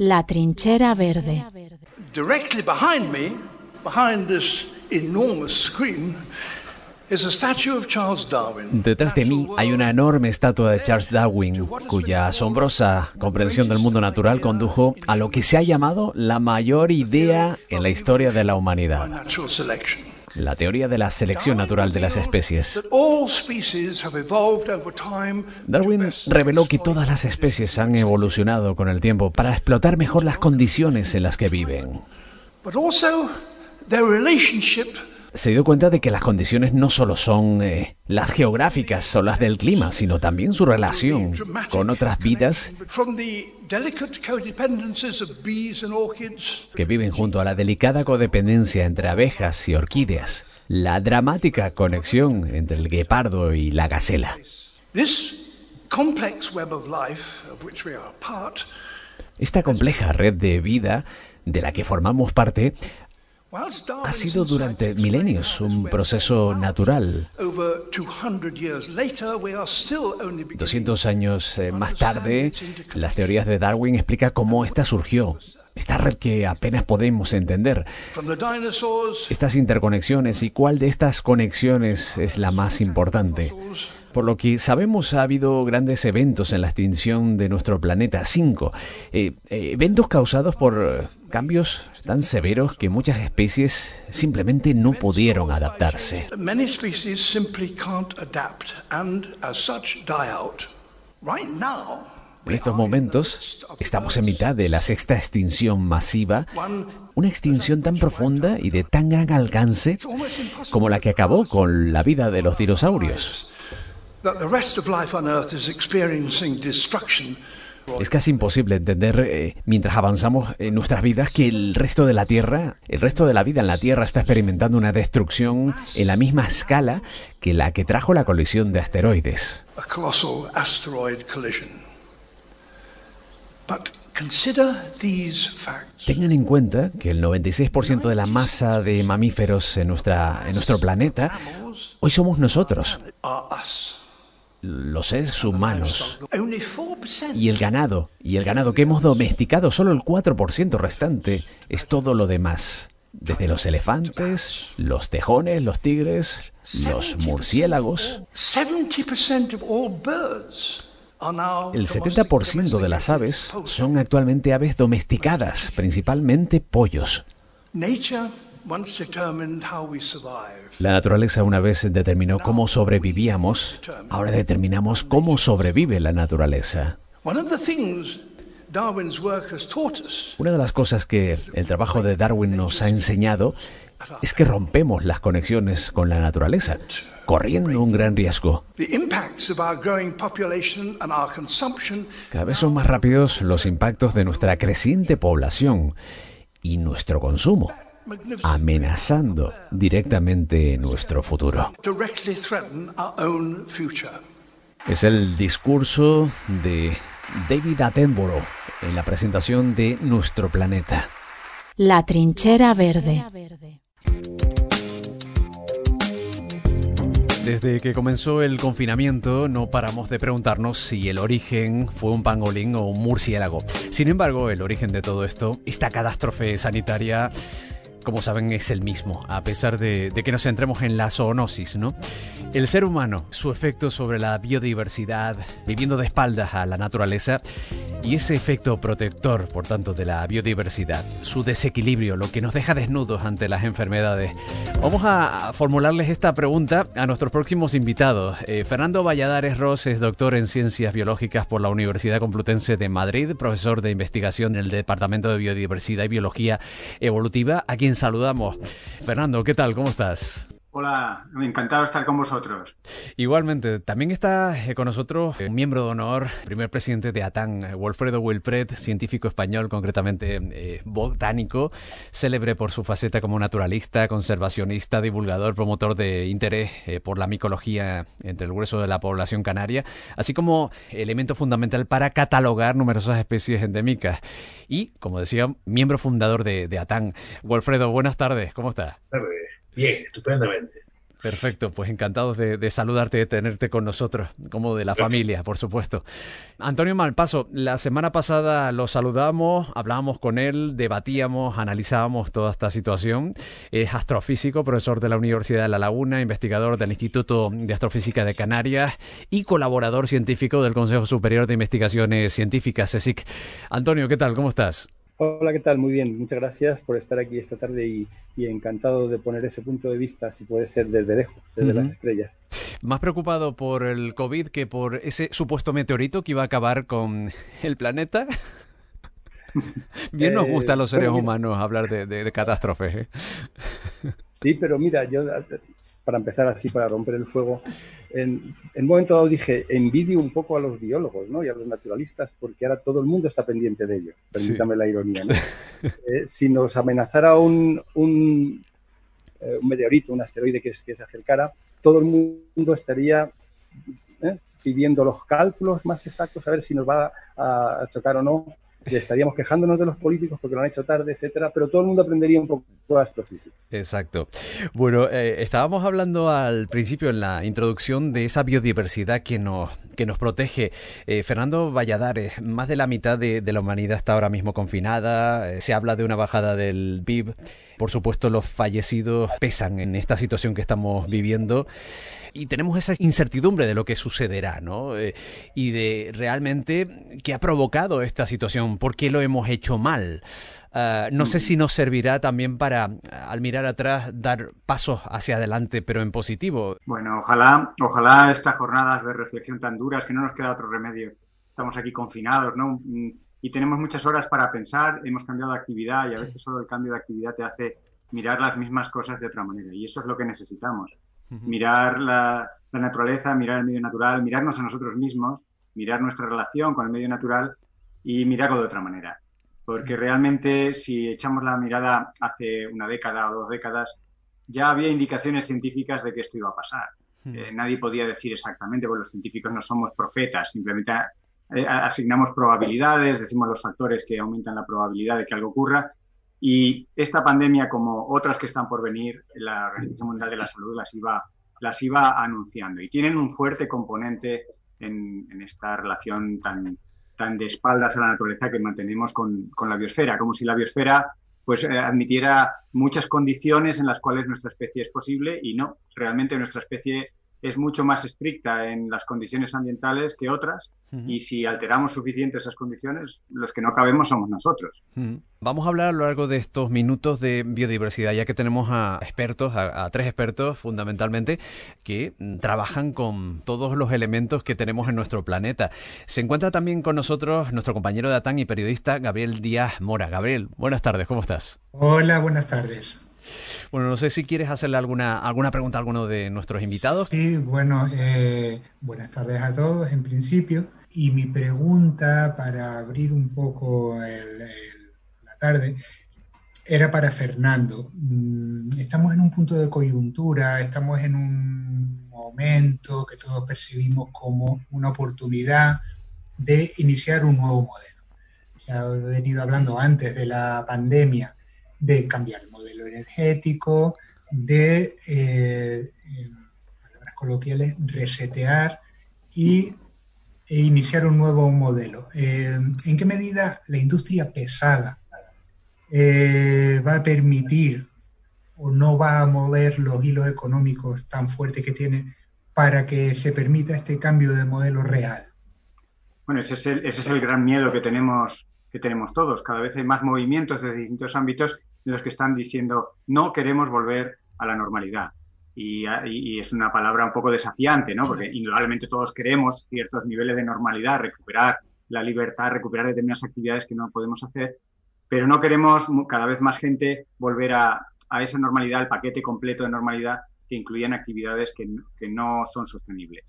La trinchera verde. Directly behind me, behind this enormous screen, is a statue of Charles Darwin. Detrás de mí hay una enorme estatua de Charles Darwin, cuya asombrosa comprensión del mundo natural condujo a lo que se ha llamado la mayor idea en la historia de la humanidad, Natural selection. La teoría de la selección natural de las especies. Darwin reveló que todas las especies han evolucionado con el tiempo para explotar mejor las condiciones en las que viven. Se dio cuenta de que las condiciones no solo son eh, las geográficas o las del clima, sino también su relación con otras vidas que viven junto a la delicada codependencia entre abejas y orquídeas, la dramática conexión entre el guepardo y la gacela. Esta compleja red de vida de la que formamos parte ha sido durante milenios un proceso natural. Over 200 years later, we are still only beginning 200 años eh, más tarde, las teorías de Darwin explica cómo esta surgió. Esta red que apenas podemos entender. Estas interconexiones y cuál de estas conexiones es la más importante. Por lo que sabemos ha habido grandes eventos en la extinción de nuestro planeta, cinco. Eh, eh, eventos causados por eh, cambios tan severos que muchas especies simplemente no pudieron adaptarse. En estos momentos estamos en mitad de la sexta extinción masiva, una extinción tan profunda y de tan gran alcance como la que acabó con la vida de los dinosaurios. Es casi imposible entender eh, mientras avanzamos en nuestras vidas que el resto de la Tierra, el resto de la vida en la Tierra está experimentando una destrucción en la misma escala que la que trajo la colisión de asteroides. Tengan en cuenta que el 96% de la masa de mamíferos en, nuestra, en nuestro planeta hoy somos nosotros. Los seres humanos. Only 4% Y el ganado, y el ganado que hemos domesticado, solo el 4% restante es todo lo demás. Desde los elefantes, los tejones, los tigres, los murciélagos. 70% of all birds are now El domestic- 70% de las aves son actualmente aves domesticadas, principalmente pollos. La naturaleza una vez determinó cómo sobrevivíamos, ahora determinamos cómo sobrevive la naturaleza. One of the things Darwin's work has taught us Una de las cosas que el trabajo de Darwin nos ha enseñado es que rompemos las conexiones con la naturaleza, corriendo un gran riesgo. the impacts of our growing population and our consumption Cada vez son más rápidos los impactos de nuestra creciente población y nuestro consumo, amenazando directamente nuestro futuro. directly threaten our own future. Es el discurso de David Attenborough en la presentación de Nuestro Planeta. La trinchera verde. Desde que comenzó el confinamiento no paramos de preguntarnos si el origen fue un pangolín o un murciélago. Sin embargo, el origen de todo esto, esta catástrofe sanitaria, como saben, es el mismo, a pesar de, de que nos centremos en la zoonosis, ¿no? El ser humano, su efecto sobre la biodiversidad, viviendo de espaldas a la naturaleza, y ese efecto protector, por tanto, de la biodiversidad, su desequilibrio, lo que nos deja desnudos ante las enfermedades. Vamos a formularles esta pregunta a nuestros próximos invitados. Eh, Fernando Valladares Ross es doctor en Ciencias Biológicas por la Universidad Complutense de Madrid, profesor de investigación en el Departamento de Biodiversidad y Biología Evolutiva, a quien saludamos. Fernando, ¿qué tal? ¿Cómo estás? Hola, encantado de estar con vosotros. Igualmente, también está eh, con nosotros un miembro de honor, primer presidente de ATAN, eh, Wilfredo Wilpret, científico español, concretamente eh, botánico, célebre por su faceta como naturalista, conservacionista, divulgador, promotor de interés eh, por la micología entre el grueso de la población canaria, así como elemento fundamental para catalogar numerosas especies endémicas. Y, como decía, miembro fundador de, de ATAN. Wilfredo, buenas tardes, ¿cómo estás? tarde. Bien, estupendamente. Perfecto, pues encantados de, saludarte, de tenerte con nosotros, como de la familia, por supuesto. Antonio Malpaso, la semana pasada lo saludamos, hablábamos con él, debatíamos, analizábamos toda esta situación. Es astrofísico, profesor de la Universidad de La Laguna, investigador del Instituto de Astrofísica de Canarias y colaborador científico del Consejo Superior de Investigaciones Científicas, CSIC. Antonio, ¿qué tal? ¿Cómo estás? Hola, ¿qué tal? Muy bien. Muchas gracias por estar aquí esta tarde y, encantado de poner ese punto de vista, si puede ser desde lejos, desde las estrellas. Más preocupado por el COVID que por ese supuesto meteorito que iba a acabar con el planeta. Bien nos gusta a los eh, seres humanos hablar de, catástrofes. ¿eh? Sí, pero mira, yo para empezar así, para romper el fuego, en, un momento dado dije, envidio un poco a los biólogos ¿no? y a los naturalistas porque ahora todo el mundo está pendiente de ello, permítame la ironía. Eh, si nos amenazara un, un, eh, un, meteorito, un asteroide que, que, se acercara, todo el mundo estaría eh, pidiendo los cálculos más exactos, a ver si nos va a chocar o no estaríamos quejándonos de los políticos porque lo han hecho tarde, etcétera, pero todo el mundo aprendería un poco de astrofísica. Exacto. Bueno, eh, estábamos hablando al principio en la introducción de esa biodiversidad que nos, que nos protege. Eh, Fernando Valladares, más de la mitad de, la humanidad está ahora mismo confinada, eh, se habla de una bajada del PIB. Por supuesto, los fallecidos pesan en esta situación que estamos viviendo y tenemos esa incertidumbre de lo que sucederá, ¿no? Eh, y de realmente qué ha provocado esta situación, por qué lo hemos hecho mal. Ah, no sé si nos servirá también para, al mirar atrás, dar pasos hacia adelante, pero en positivo. Bueno, ojalá, ojalá estas jornadas de reflexión tan duras, que no nos queda otro remedio. Estamos aquí confinados, ¿no? Y tenemos muchas horas para pensar, hemos cambiado de actividad y a veces solo el cambio de actividad te hace mirar las mismas cosas de otra manera y eso es lo que necesitamos. Mirar la, naturaleza, mirar el medio natural, mirarnos a nosotros mismos, mirar nuestra relación con el medio natural y mirarlo de otra manera. Porque realmente si echamos la mirada hace una década o dos décadas, ya había indicaciones científicas de que esto iba a pasar. Eh, nadie podía decir exactamente, porque los científicos no somos profetas, simplemente eh, asignamos probabilidades, decimos los factores que aumentan la probabilidad de que algo ocurra. Y esta pandemia, como otras que están por venir, la Organización Mundial de la Salud las iba, las iba anunciando. Y tienen un fuerte componente en, esta relación tan, tan de espaldas a la naturaleza que mantenemos con, con la biosfera, como si la biosfera pues eh, admitiera muchas condiciones en las cuales nuestra especie es posible y no, realmente nuestra especie es mucho más estricta en las condiciones ambientales que otras y si alteramos suficiente esas condiciones, los que no cabemos somos nosotros. Vamos a hablar a lo largo de estos minutos de biodiversidad, ya que tenemos a expertos, a, tres expertos fundamentalmente, que trabajan con todos los elementos que tenemos en nuestro planeta. Se encuentra también con nosotros nuestro compañero de ATAN y periodista Gabriel Díaz Mora. Gabriel, buenas tardes, ¿cómo estás? Hola, buenas tardes. Bueno, no sé si quieres hacerle alguna, alguna pregunta a alguno de nuestros invitados. Sí, bueno, eh, buenas tardes a todos en principio. Y mi pregunta para abrir un poco la tarde era para Fernando. Mm, estamos en un punto de coyuntura, estamos en un momento que todos percibimos como una oportunidad de iniciar un nuevo modelo. Se ha venido hablando antes de la pandemia de cambiar el modelo energético, de, eh, palabras coloquiales, resetear y, e iniciar un nuevo modelo. Eh, ¿En qué medida la industria pesada eh, va a permitir o no va a mover los hilos económicos tan fuertes que tiene para que se permita este cambio de modelo real? Bueno, ese es el, ese es el gran miedo que tenemos, que tenemos todos. Cada vez hay más movimientos de distintos ámbitos los que están diciendo no queremos volver a la normalidad. Y, es una palabra un poco desafiante, ¿no? Porque indudablemente todos queremos ciertos niveles de normalidad, recuperar la libertad, recuperar determinadas actividades que no podemos hacer, pero no queremos cada vez más gente volver a, esa normalidad, el paquete completo de normalidad que incluían actividades que, que no son sostenibles.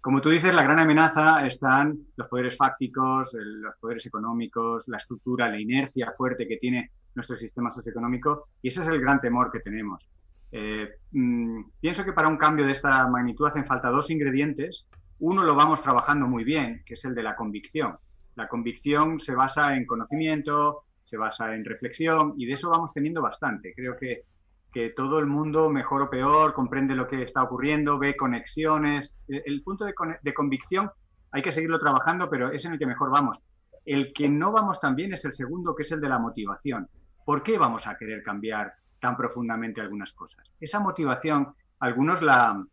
Como tú dices, la gran amenaza están los poderes fácticos, los poderes económicos, la estructura, la inercia fuerte que tiene nuestro sistema socioeconómico y ese es el gran temor que tenemos. Eh, mm, pienso que para un cambio de esta magnitud hacen falta dos ingredientes. Uno lo vamos trabajando muy bien, que es el de la convicción. La convicción se basa en conocimiento, se basa en reflexión y de eso vamos teniendo bastante. Creo que que todo el mundo, mejor o peor, comprende lo que está ocurriendo, ve conexiones. El, punto de, de, convicción hay que seguirlo trabajando, pero es en el que mejor vamos. El que no vamos tan bien es el segundo, que es el de la motivación. ¿Por qué vamos a querer cambiar tan profundamente algunas cosas? Esa motivación, algunos la,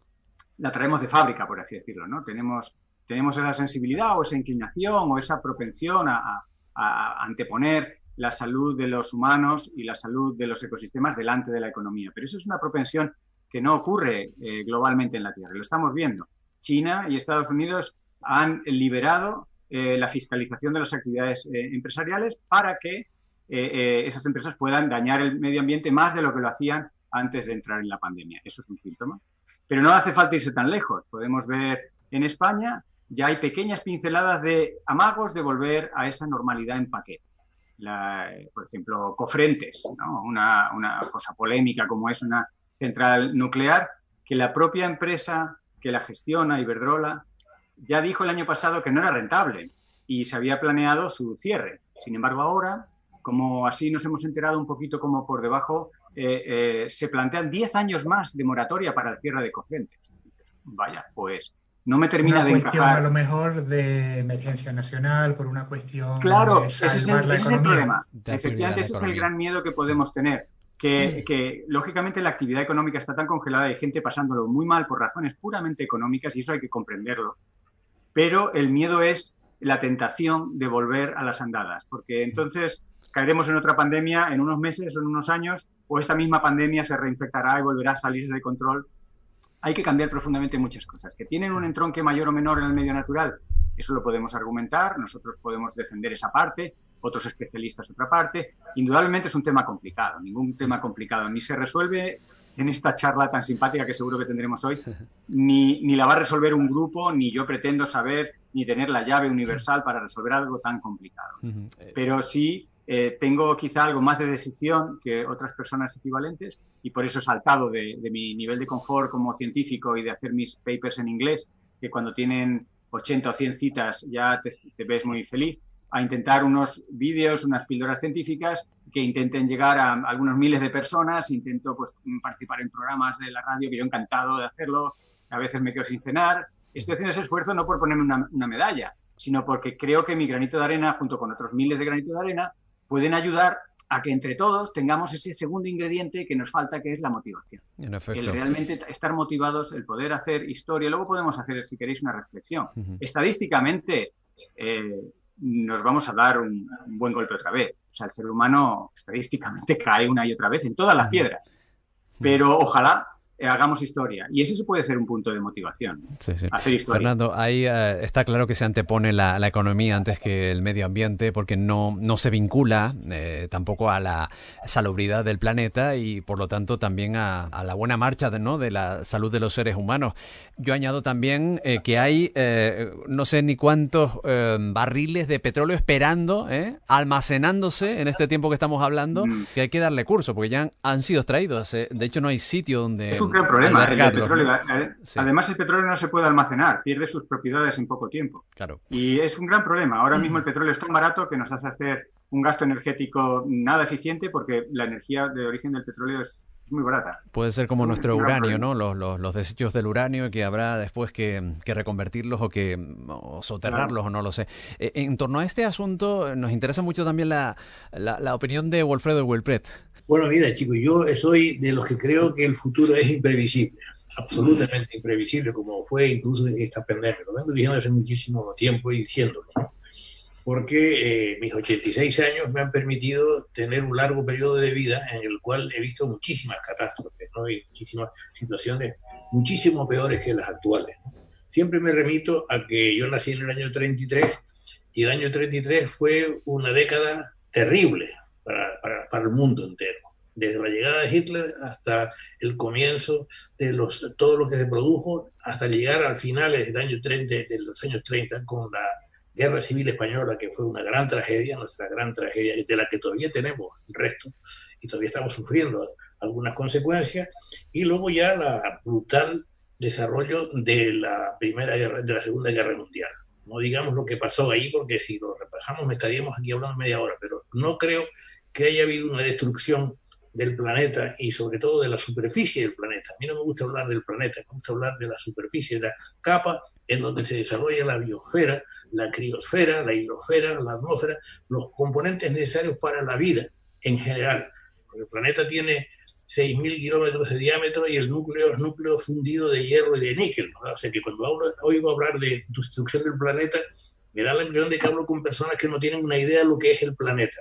traemos de fábrica, por así decirlo, ¿no? Tenemos, tenemos esa sensibilidad o esa inclinación o esa propensión a, a anteponer la salud de los humanos y la salud de los ecosistemas delante de la economía. Pero eso es una propensión que no ocurre eh, globalmente en la Tierra. Lo estamos viendo. China y Estados Unidos han liberado eh, la fiscalización de las actividades eh, empresariales para que esas empresas puedan dañar el medio ambiente más de lo que lo hacían antes de entrar en la pandemia. Eso es un síntoma. Pero no hace falta irse tan lejos. Podemos ver en España ya hay pequeñas pinceladas de amagos de volver a esa normalidad en paquete por ejemplo, Cofrentes, una, cosa polémica como es una central nuclear, que la propia empresa que la gestiona, Iberdrola, ya dijo el año pasado que no era rentable y se había planeado su cierre. Sin embargo, ahora, como así nos hemos enterado un poquito como por debajo, eh, eh, se plantean 10 años más de moratoria para el cierre de Cofrentes. Vaya, pues no me termina de cuestión, a lo mejor de emergencia nacional, por una cuestión claro, ese es el, problema. Efectivamente, ese es el gran miedo que podemos tener. Que, que, lógicamente la actividad económica está tan congelada, hay gente pasándolo muy mal por razones puramente económicas y eso hay que comprenderlo. Pero el miedo es la tentación de volver a las andadas, porque entonces caeremos en otra pandemia en unos meses o en unos años, o esta misma pandemia se reinfectará y volverá a salir de control hay que cambiar profundamente muchas cosas. Que tienen un entronque mayor o menor en el medio natural, eso lo podemos argumentar, nosotros podemos defender esa parte, otros especialistas otra parte. Indudablemente es un tema complicado, ningún tema complicado, ni se resuelve en esta charla tan simpática que seguro que tendremos hoy, ni, ni la va a resolver un grupo, ni yo pretendo saber ni tener la llave universal para resolver algo tan complicado. Pero sí eh, tengo quizá algo más de decisión que otras personas equivalentes y por eso he saltado de, mi nivel de confort como científico y de hacer mis papers en inglés, que cuando tienen 80 o 100 citas ya te, ves muy feliz, a intentar unos vídeos, unas píldoras científicas que intenten llegar a algunos miles de personas, intento pues, participar en programas de la radio, que yo encantado de hacerlo, a veces me quedo sin cenar. Estoy haciendo ese esfuerzo no por ponerme una, una medalla, sino porque creo que mi granito de arena, junto con otros miles de granitos de arena, pueden ayudar a que entre todos tengamos ese segundo ingrediente que nos falta, que es la motivación. El realmente estar motivados, el poder hacer historia. Luego podemos hacer, si queréis, una reflexión. Estadísticamente, eh, nos vamos a dar un, buen golpe otra vez. O sea, el ser humano estadísticamente cae una y otra vez en todas las piedras. Pero ojalá hagamos historia. Y ese puede ser un punto de motivación. Hacer historia. Fernando, ahí eh, está claro que se antepone la, economía antes que el medio ambiente porque no, no se vincula eh, tampoco a la salubridad del planeta y por lo tanto también a, la buena marcha de, ¿no? de la salud de los seres humanos. Yo añado también que hay no sé ni cuántos barriles de petróleo esperando, almacenándose en este tiempo que estamos hablando, mm. que hay que darle curso porque ya han, sido extraídos. De hecho, no hay sitio donde un gran problema. El petróleo. Además, el petróleo no se puede almacenar, pierde sus propiedades en poco tiempo. Claro. Y es un gran problema. Ahora mismo el petróleo es tan barato que nos hace hacer un gasto energético nada eficiente porque la energía de origen del petróleo es muy barata. Puede ser como nuestro uranio, ¿no? Los, los, desechos del uranio que habrá después que, reconvertirlos o que soterrarlos o no lo sé. E, en torno a este asunto nos interesa mucho también la, la, opinión de Wolfredo Wilpret. Bueno, mira, chicos, yo soy de los que creo que el futuro es imprevisible, absolutamente imprevisible, como fue incluso esta pandemia. Lo vengo diciendo hace muchísimo tiempo y diciéndolo, porque eh, mis 86 años me han permitido tener un largo periodo de vida en el cual he visto muchísimas catástrofes ¿no? y muchísimas situaciones muchísimo peores que las actuales. Siempre me remito a que yo nací en el año 33 y el año 33 fue una década terrible para, para, el mundo entero desde la llegada de Hitler hasta el comienzo de los, todo lo que se produjo, hasta llegar al final del año 30, de los años 30 con la Guerra Civil Española, que fue una gran tragedia, nuestra gran tragedia, de la que todavía tenemos resto y todavía estamos sufriendo algunas consecuencias, y luego ya la brutal desarrollo de la primera guerra, de la Segunda Guerra Mundial. No digamos lo que pasó ahí, porque si lo repasamos estaríamos aquí hablando media hora, pero no creo que haya habido una destrucción del planeta y sobre todo de la superficie del planeta. A mí no me gusta hablar del planeta, me gusta hablar de la superficie, de la capa en donde se desarrolla la biosfera, la criosfera, la hidrosfera, la atmósfera, los componentes necesarios para la vida en general. Porque el planeta tiene 6.000 kilómetros de diámetro y el núcleo es núcleo fundido de hierro y de níquel. O sea que cuando oigo hablar de destrucción del planeta, me da la impresión de que hablo con personas que no tienen una idea de lo que es el planeta,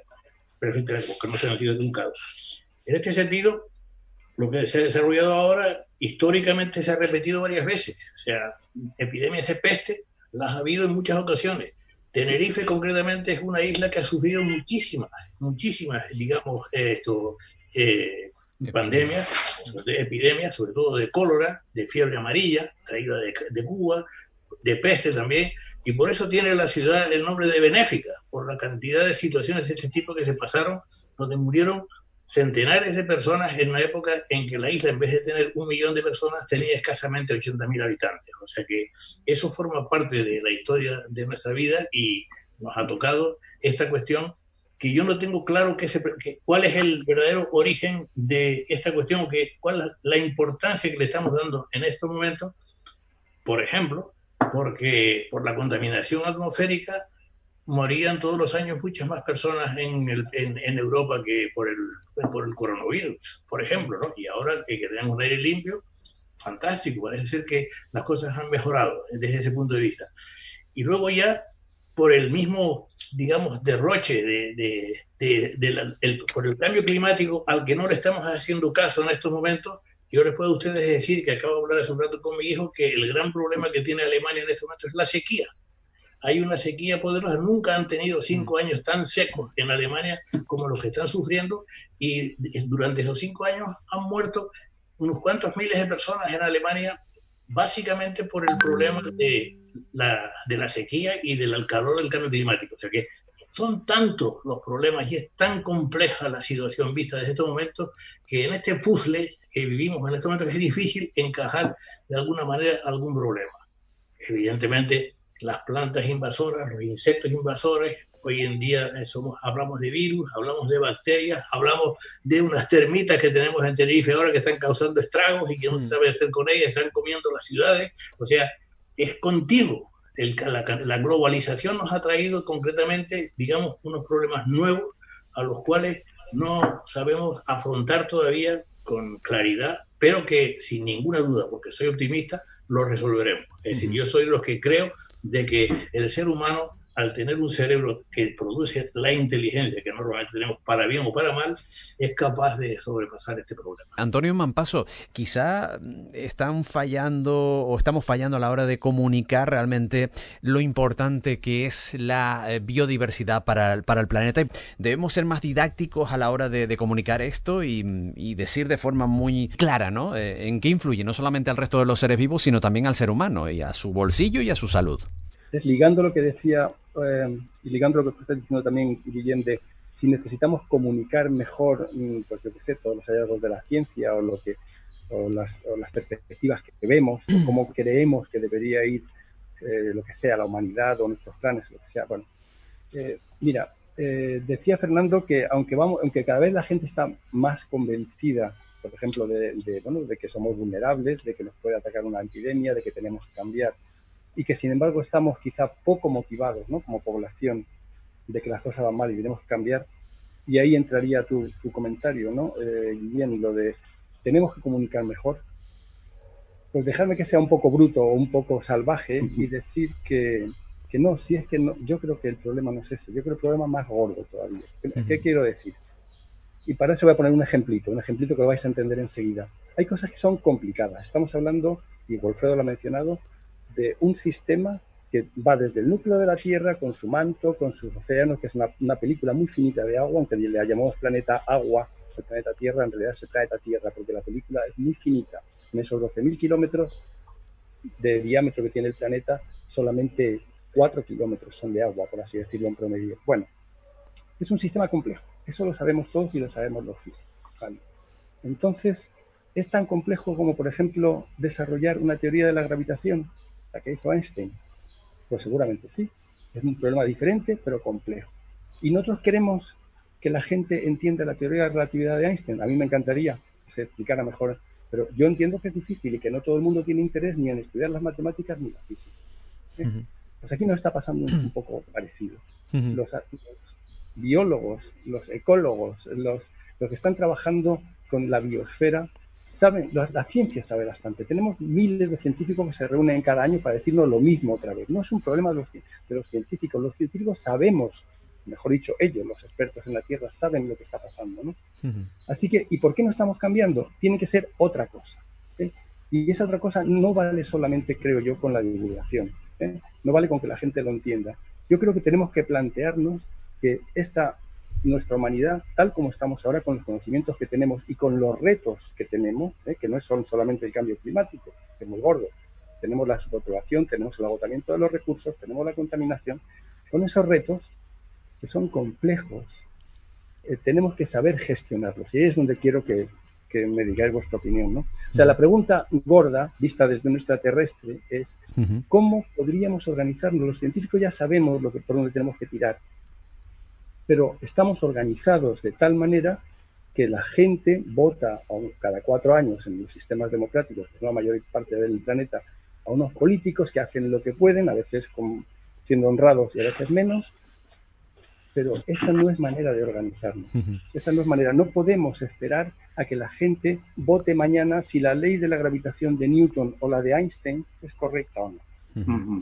perfectamente, porque no se han sido educados. En este sentido, lo que se ha desarrollado ahora históricamente se ha repetido varias veces. O sea, epidemias de peste las ha habido en muchas ocasiones. Tenerife concretamente es una isla que ha sufrido muchísimas, muchísimas, digamos, esto, eh, pandemias, epidemias, sobre todo de cólera, de fiebre amarilla, traída de, de Cuba, de peste también, y por eso tiene la ciudad el nombre de Benéfica, por la cantidad de situaciones de este tipo que se pasaron, donde murieron centenares de personas en una época en que la isla, en vez de tener un millón de personas, tenía escasamente 80.000 habitantes. O sea que eso forma parte de la historia de nuestra vida y nos ha tocado esta cuestión que yo no tengo claro que cuál es el verdadero origen de esta cuestión, que, cuál es la importancia que le estamos dando en estos momentos, por ejemplo, porque por la contaminación atmosférica morían todos los años muchas más personas en, en, Europa que por el, por el coronavirus, por ejemplo, ¿no? Y ahora que tenemos un aire limpio, fantástico, parece ser que las cosas han mejorado desde ese punto de vista. Y luego ya, por el mismo, digamos, derroche de, de, de, el, por el cambio climático al que no le estamos haciendo caso en estos momentos, yo les puedo a ustedes decir que acabo de hablar hace un rato con mi hijo que el gran problema que tiene Alemania en este momento es la sequía hay una sequía poderosa. Nunca han tenido cinco mm. años tan secos en Alemania como los que están sufriendo y durante esos cinco años han muerto unos cuantos miles de personas en Alemania básicamente por el problema de la, de la sequía y del calor del cambio climático. O sea que son tantos los problemas y es tan compleja la situación vista desde estos momentos que en este puzzle que vivimos en estos momentos es difícil encajar de alguna manera algún problema. Evidentemente, las plantas invasoras, los insectos invasores. Hoy en día eh, somos, hablamos de virus, hablamos de bacterias, hablamos de unas termitas que tenemos en Tenerife ahora que están causando estragos y que no se mm. sabe hacer con ellas, están comiendo las ciudades. O sea, es contigo. El, la, la globalización nos ha traído concretamente, digamos, unos problemas nuevos a los cuales no sabemos afrontar todavía con claridad, pero que sin ninguna duda, porque soy optimista, lo resolveremos. Es decir, yo soy de los que creo de que el ser humano, al tener un cerebro que produce la inteligencia que normalmente tenemos para bien o para mal, es capaz de sobrepasar este problema. Antonio Mampaso, quizá están fallando o estamos fallando a la hora de comunicar realmente lo importante que es la eh, biodiversidad para, el planeta. Debemos ser más didácticos a la hora de, comunicar esto y, decir de forma muy clara, ¿no? Eh, en qué influye no solamente al resto de los seres vivos, sino también al ser humano y a su bolsillo y a su salud es ligando lo que decía eh, y ligando lo que estás diciendo también, Guillén, de si necesitamos comunicar mejor, mm, pues yo qué sé, todos los hallazgos de la ciencia o, lo que, o, las, las perspectivas que vemos, o cómo creemos que debería ir eh, lo que sea, la humanidad o nuestros planes, lo que sea. Bueno, eh, mira, decía Fernando que aunque, vamos, aunque cada vez la gente está más convencida, por ejemplo, de, de, bueno, de que somos vulnerables, de que nos puede atacar una epidemia, de que tenemos que cambiar y que sin embargo estamos quizá poco motivados ¿no? como población de que las cosas van mal y tenemos que cambiar. Y ahí entraría tu, tu comentario, ¿no? Eh, Guillén, lo de tenemos que comunicar mejor. Pues dejarme que sea un poco bruto o un poco salvaje y decir que, que, no, si es que no, yo creo que el problema no es ese, yo creo que el problema es más gordo todavía. ¿Qué, quiero decir? Y para eso voy a poner un ejemplito, un ejemplito que lo vais a entender enseguida. Hay cosas que son complicadas. Estamos hablando, y Wolfredo lo ha mencionado, de un sistema que va desde el núcleo de la Tierra con su manto, con sus océanos, que es una, película muy finita de agua, aunque le llamamos planeta agua, el planeta Tierra, en realidad es el planeta Tierra, porque la película es muy finita. En esos 12.000 kilómetros de diámetro que tiene el planeta, solamente 4 kilómetros son de agua, por así decirlo en promedio. Bueno, es un sistema complejo, eso lo sabemos todos y lo sabemos los físicos. Entonces, es tan complejo como, por ejemplo, desarrollar una teoría de la gravitación la que hizo Einstein? Pues seguramente sí. Es un problema diferente, pero complejo. Y nosotros queremos que la gente entienda la teoría de la relatividad de Einstein. A mí me encantaría que se explicara mejor, pero yo entiendo que es difícil y que no todo el mundo tiene interés ni en estudiar las matemáticas ni la física. ¿eh? Pues aquí nos está pasando un, poco parecido. los, biólogos, los ecólogos, los, los que están trabajando con la biosfera, saben, la, ciencia sabe bastante. Tenemos miles de científicos que se reúnen cada año para decirnos lo mismo otra vez. No es un problema de los, de los científicos. Los científicos sabemos, mejor dicho, ellos, los expertos en la Tierra, saben lo que está pasando. ¿no? Así que, ¿y por qué no estamos cambiando? Tiene que ser otra cosa. ¿eh? Y esa otra cosa no vale solamente, creo yo, con la divulgación. ¿eh? No vale con que la gente lo entienda. Yo creo que tenemos que plantearnos que esta nuestra humanidad, tal como estamos ahora con los conocimientos que tenemos y con los retos que tenemos, ¿eh? que no son solamente el cambio climático, que es muy gordo, tenemos la superpoblación, tenemos el agotamiento de los recursos, tenemos la contaminación, con esos retos que son complejos, eh, tenemos que saber gestionarlos. Y ahí es donde quiero que, que me digáis vuestra opinión. ¿no? O sea, la pregunta gorda, vista desde nuestra terrestre, es ¿cómo podríamos organizarnos? Los científicos ya sabemos lo que, por dónde tenemos que tirar, pero estamos organizados de tal manera que la gente vota cada cuatro años en los sistemas democráticos, que es la mayor parte del planeta, a unos políticos que hacen lo que pueden, a veces siendo honrados y a veces menos, pero esa no es manera de organizarnos. Esa no es manera. No podemos esperar a que la gente vote mañana si la ley de la gravitación de Newton o la de Einstein es correcta o no.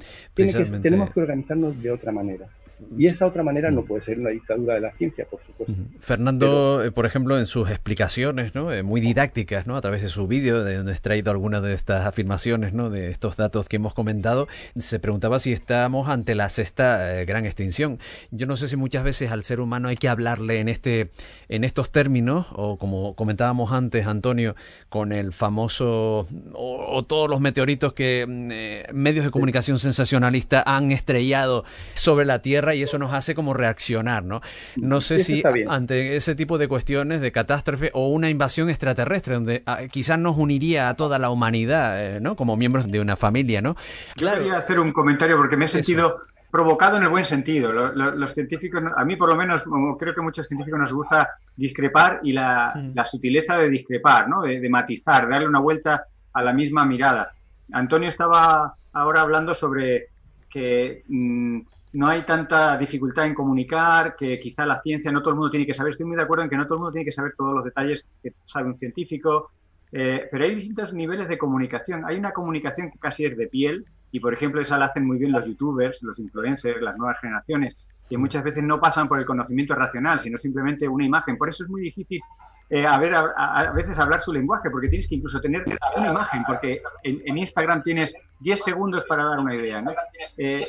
tenemos que organizarnos de otra manera. Y esa otra manera no puede ser una dictadura de la ciencia, por supuesto. Fernando, eh, por ejemplo, en sus explicaciones, ¿no? Eh, muy didácticas, ¿no? a través de su vídeo, de donde ha extraído algunas de estas afirmaciones, ¿no? de estos datos que hemos comentado, se preguntaba si estamos ante la sexta eh, gran extinción. Yo no sé si muchas veces al ser humano hay que hablarle en, este, en estos términos, o como comentábamos antes, Antonio, con el famoso, o, todos los meteoritos que mm, medios de comunicación sensacionalista han estrellado sobre la Tierra y eso nos hace como reaccionar, ¿no? No sé si ante ese tipo de cuestiones de catástrofe o una invasión extraterrestre, donde ah, quizás nos uniría a toda la humanidad, eh, ¿no? Como miembros de una familia, ¿no? Yo quería hacer un comentario porque me he sentido provocado en el buen sentido. Los, científicos, a mí por lo menos, creo que a muchos científicos nos gusta discrepar y la, mm. sutileza de discrepar, ¿no? De, matizar, darle una vuelta a la misma mirada. Antonio estaba ahora hablando sobre que mm, no hay tanta dificultad en comunicar, que quizá la ciencia no todo el mundo tiene que saber. Estoy muy de acuerdo en que no todo el mundo tiene que saber todos los detalles que sabe un científico, eh, pero hay distintos niveles de comunicación. Hay una comunicación que casi es de piel y, por ejemplo, esa la hacen muy bien los youtubers, los influencers, las nuevas generaciones, que muchas veces no pasan por el conocimiento racional, sino simplemente una imagen. Por eso es muy difícil eh, a, ver, a, veces hablar su lenguaje, porque tienes que incluso tener una imagen, porque en, Instagram tienes 10 segundos para dar una idea. ¿no? Eh,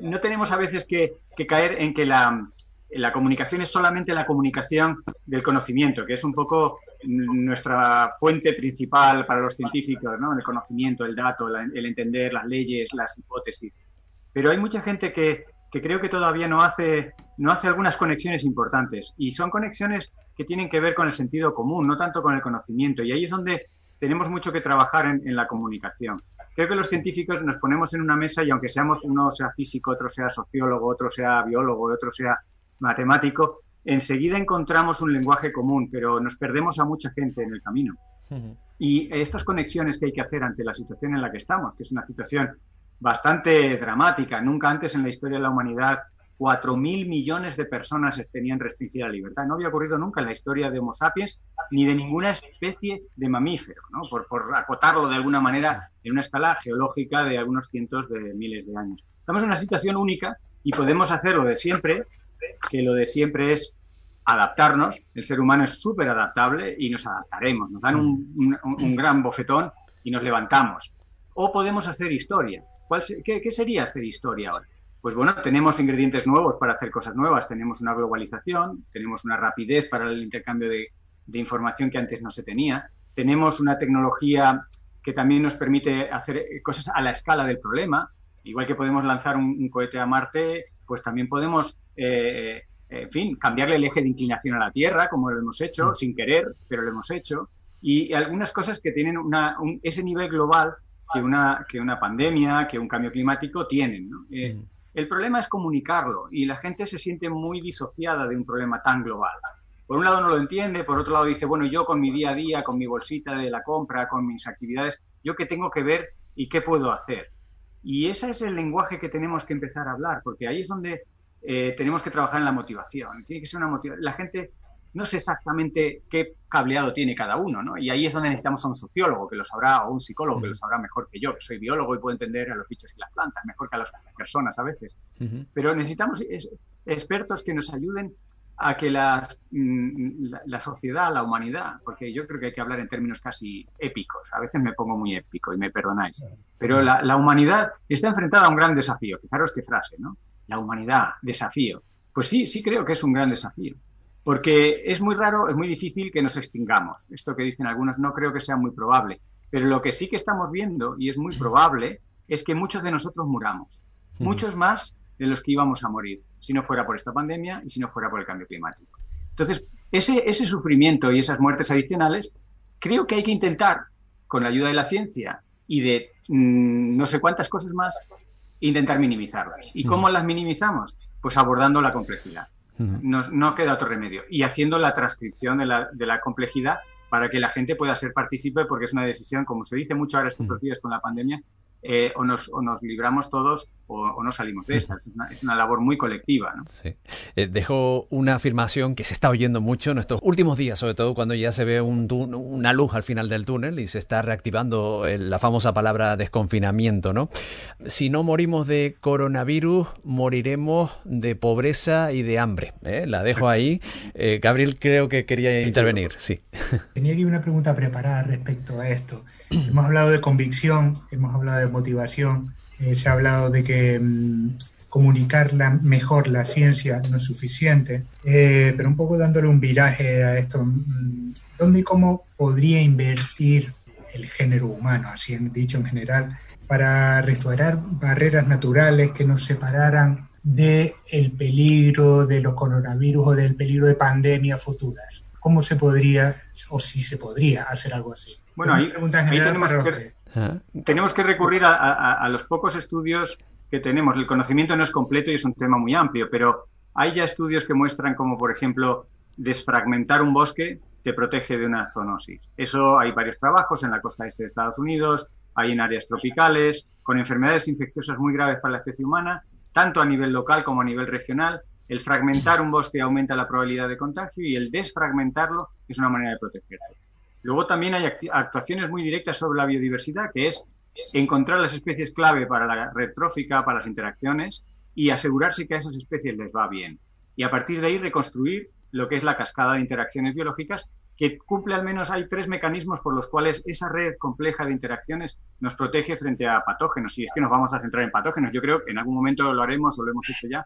no tenemos a veces que, caer en que la, la, comunicación es solamente la comunicación del conocimiento, que es un poco nuestra fuente principal para los científicos, ¿no? el conocimiento, el dato, el entender las leyes, las hipótesis. Pero hay mucha gente que, que creo que todavía no hace, no hace algunas conexiones importantes. Y son conexiones que tienen que ver con el sentido común, no tanto con el conocimiento. Y ahí es donde tenemos mucho que trabajar en, la comunicación. Creo que los científicos nos ponemos en una mesa y aunque seamos uno sea físico, otro sea sociólogo, otro sea biólogo, otro sea matemático, enseguida encontramos un lenguaje común, pero nos perdemos a mucha gente en el camino. Y estas conexiones que hay que hacer ante la situación en la que estamos, que es una situación bastante dramática. Nunca antes en la historia de la humanidad 4.000 millones de personas tenían restringida la libertad. No había ocurrido nunca en la historia de Homo sapiens ni de ninguna especie de mamífero, ¿no? por, por acotarlo de alguna manera en una escala geológica de algunos cientos de miles de años. Estamos en una situación única y podemos hacer lo de siempre, que lo de siempre es adaptarnos. El ser humano es súper adaptable y nos adaptaremos. Nos dan un, un gran bofetón y nos levantamos. O podemos hacer historia qué, sería hacer historia ahora? Pues bueno, tenemos ingredientes nuevos para hacer cosas nuevas. Tenemos una globalización, tenemos una rapidez para el intercambio de, información que antes no se tenía. Tenemos una tecnología que también nos permite hacer cosas a la escala del problema. Igual que podemos lanzar un, cohete a Marte, pues también podemos, eh, en fin, cambiarle el eje de inclinación a la Tierra, como lo hemos hecho, mm. sin querer, pero lo hemos hecho. Y algunas cosas que tienen ese nivel global que una, que una pandemia, que un cambio climático tienen. Eh, mm. El problema es comunicarlo y la gente se siente muy disociada de un problema tan global. Por un lado no lo entiende, por otro lado dice, bueno, yo con mi día a día, con mi bolsita de la compra, con mis actividades, ¿yo qué tengo que ver y qué puedo hacer? Y ese es el lenguaje que tenemos que empezar a hablar, porque ahí es donde eh, tenemos que trabajar en la motivación. Tiene que ser una motivación. La gente no sé exactamente qué cableado tiene cada uno, ¿no? Y ahí es donde necesitamos a un sociólogo que lo sabrá, o un psicólogo que lo sabrá mejor que yo, que soy biólogo y puedo entender a los bichos y las plantas mejor que a las personas a veces. Pero necesitamos expertos que nos ayuden a que mm, la, sociedad, la humanidad, porque yo creo que hay que hablar en términos casi épicos, a veces me pongo muy épico y me perdonáis, pero la, la humanidad está enfrentada a un gran desafío, fijaros qué frase, ¿no? La humanidad, desafío. Pues sí, sí creo que es un gran desafío. Porque es muy raro, es muy difícil que nos extingamos. Esto que dicen algunos no creo que sea muy probable. Pero lo que sí que estamos viendo, y es muy probable, es que muchos de nosotros muramos. Muchos más de los que íbamos a morir, si no fuera por esta pandemia y si no fuera por el cambio climático. Entonces, ese, ese sufrimiento y esas muertes adicionales, creo que hay que intentar, con la ayuda de la ciencia y de mm, no sé cuántas cosas más, intentar minimizarlas. ¿Y cómo las minimizamos? Pues abordando la complejidad no queda otro remedio. Y haciendo la transcripción de la, de la, complejidad para que la gente pueda ser partícipe, porque es una decisión, como se dice mucho ahora estos días con la pandemia, eh, o, nos, o, nos, libramos todos o, no salimos de esta. Es una, es una labor muy colectiva. ¿no? Sí. Eh, dejo una afirmación que se está oyendo mucho en estos últimos días, sobre todo cuando ya se ve un una luz al final del túnel y se está reactivando la famosa palabra desconfinamiento. ¿no? Si no morimos de coronavirus, moriremos de pobreza y de hambre. ¿eh? La dejo ahí. Gabriel creo que quería intervenir. Sí. Tenía aquí una pregunta preparada respecto a esto. hemos hablado de convicción, hemos hablado de motivación, eh, se ha hablado de que mm, comunicar mejor la ciencia no es suficiente, eh, pero un poco dándole un viraje a esto, mm, ¿dónde y cómo podría invertir el género humano, así dicho en general, para restaurar barreras naturales que nos separaran del el peligro de los coronavirus o del peligro de pandemias futuras? ¿Cómo se podría, o si se podría, hacer algo así? Bueno, ahí, tenemos, que, tenemos, que, recurrir a, los pocos estudios que tenemos. El conocimiento no es completo y es un tema muy amplio, pero hay ya estudios que muestran como, por ejemplo, desfragmentar un bosque te protege de una zoonosis. Eso hay varios trabajos en la costa este de Estados Unidos, hay en áreas tropicales, con enfermedades infecciosas muy graves para la especie humana, tanto a nivel local como a nivel regional. El fragmentar un bosque aumenta la probabilidad de contagio y el desfragmentarlo es una manera de protegerlo. Luego también hay actuaciones muy directas sobre la biodiversidad, que es encontrar las especies clave para la red trófica, para las interacciones y asegurarse que a esas especies les va bien. Y a partir de ahí reconstruir lo que es la cascada de interacciones biológicas, que cumple al menos, hay tres mecanismos por los cuales esa red compleja de interacciones nos protege frente a patógenos. Y es que nos vamos a centrar en patógenos. Yo creo que en algún momento lo haremos o lo hemos hecho ya.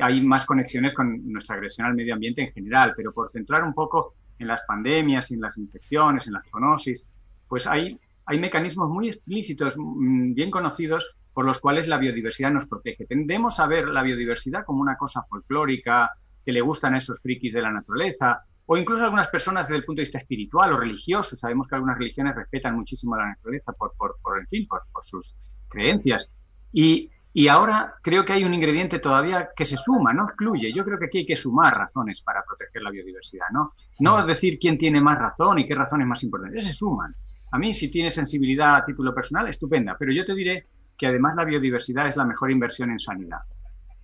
Hay más conexiones con nuestra agresión al medio ambiente en general, pero por centrar un poco en las pandemias, en las infecciones, en la zoonosis, pues hay, hay mecanismos muy explícitos, mm, bien conocidos, por los cuales la biodiversidad nos protege. Tendemos a ver la biodiversidad como una cosa folclórica, que le gustan a esos frikis de la naturaleza, o incluso algunas personas desde el punto de vista espiritual o religioso. Sabemos que algunas religiones respetan muchísimo a la naturaleza por, por, por en fin, por, por, sus creencias. Y, y, ahora creo que hay un ingrediente todavía que se suma, no excluye. Yo creo que aquí hay que sumar razones para proteger la biodiversidad, ¿no? No decir quién tiene más razón y qué razón es más importante. Se suman. A mí, si tiene sensibilidad a título personal, estupenda. Pero yo te diré que además la biodiversidad es la mejor inversión en sanidad.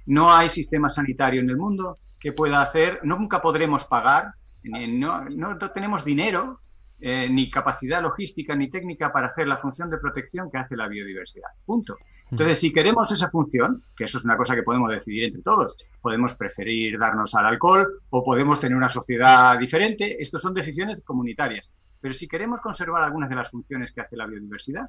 No hay sistema sanitario en el mundo que pueda hacer, nunca podremos pagar, no, no tenemos dinero, eh, ni capacidad logística ni técnica para hacer la función de protección que hace la biodiversidad. Punto. Entonces, si queremos esa función, que eso es una cosa que podemos decidir entre todos, podemos preferir darnos al alcohol o podemos tener una sociedad diferente, estos son decisiones comunitarias. Pero si queremos conservar algunas de las funciones que hace la biodiversidad,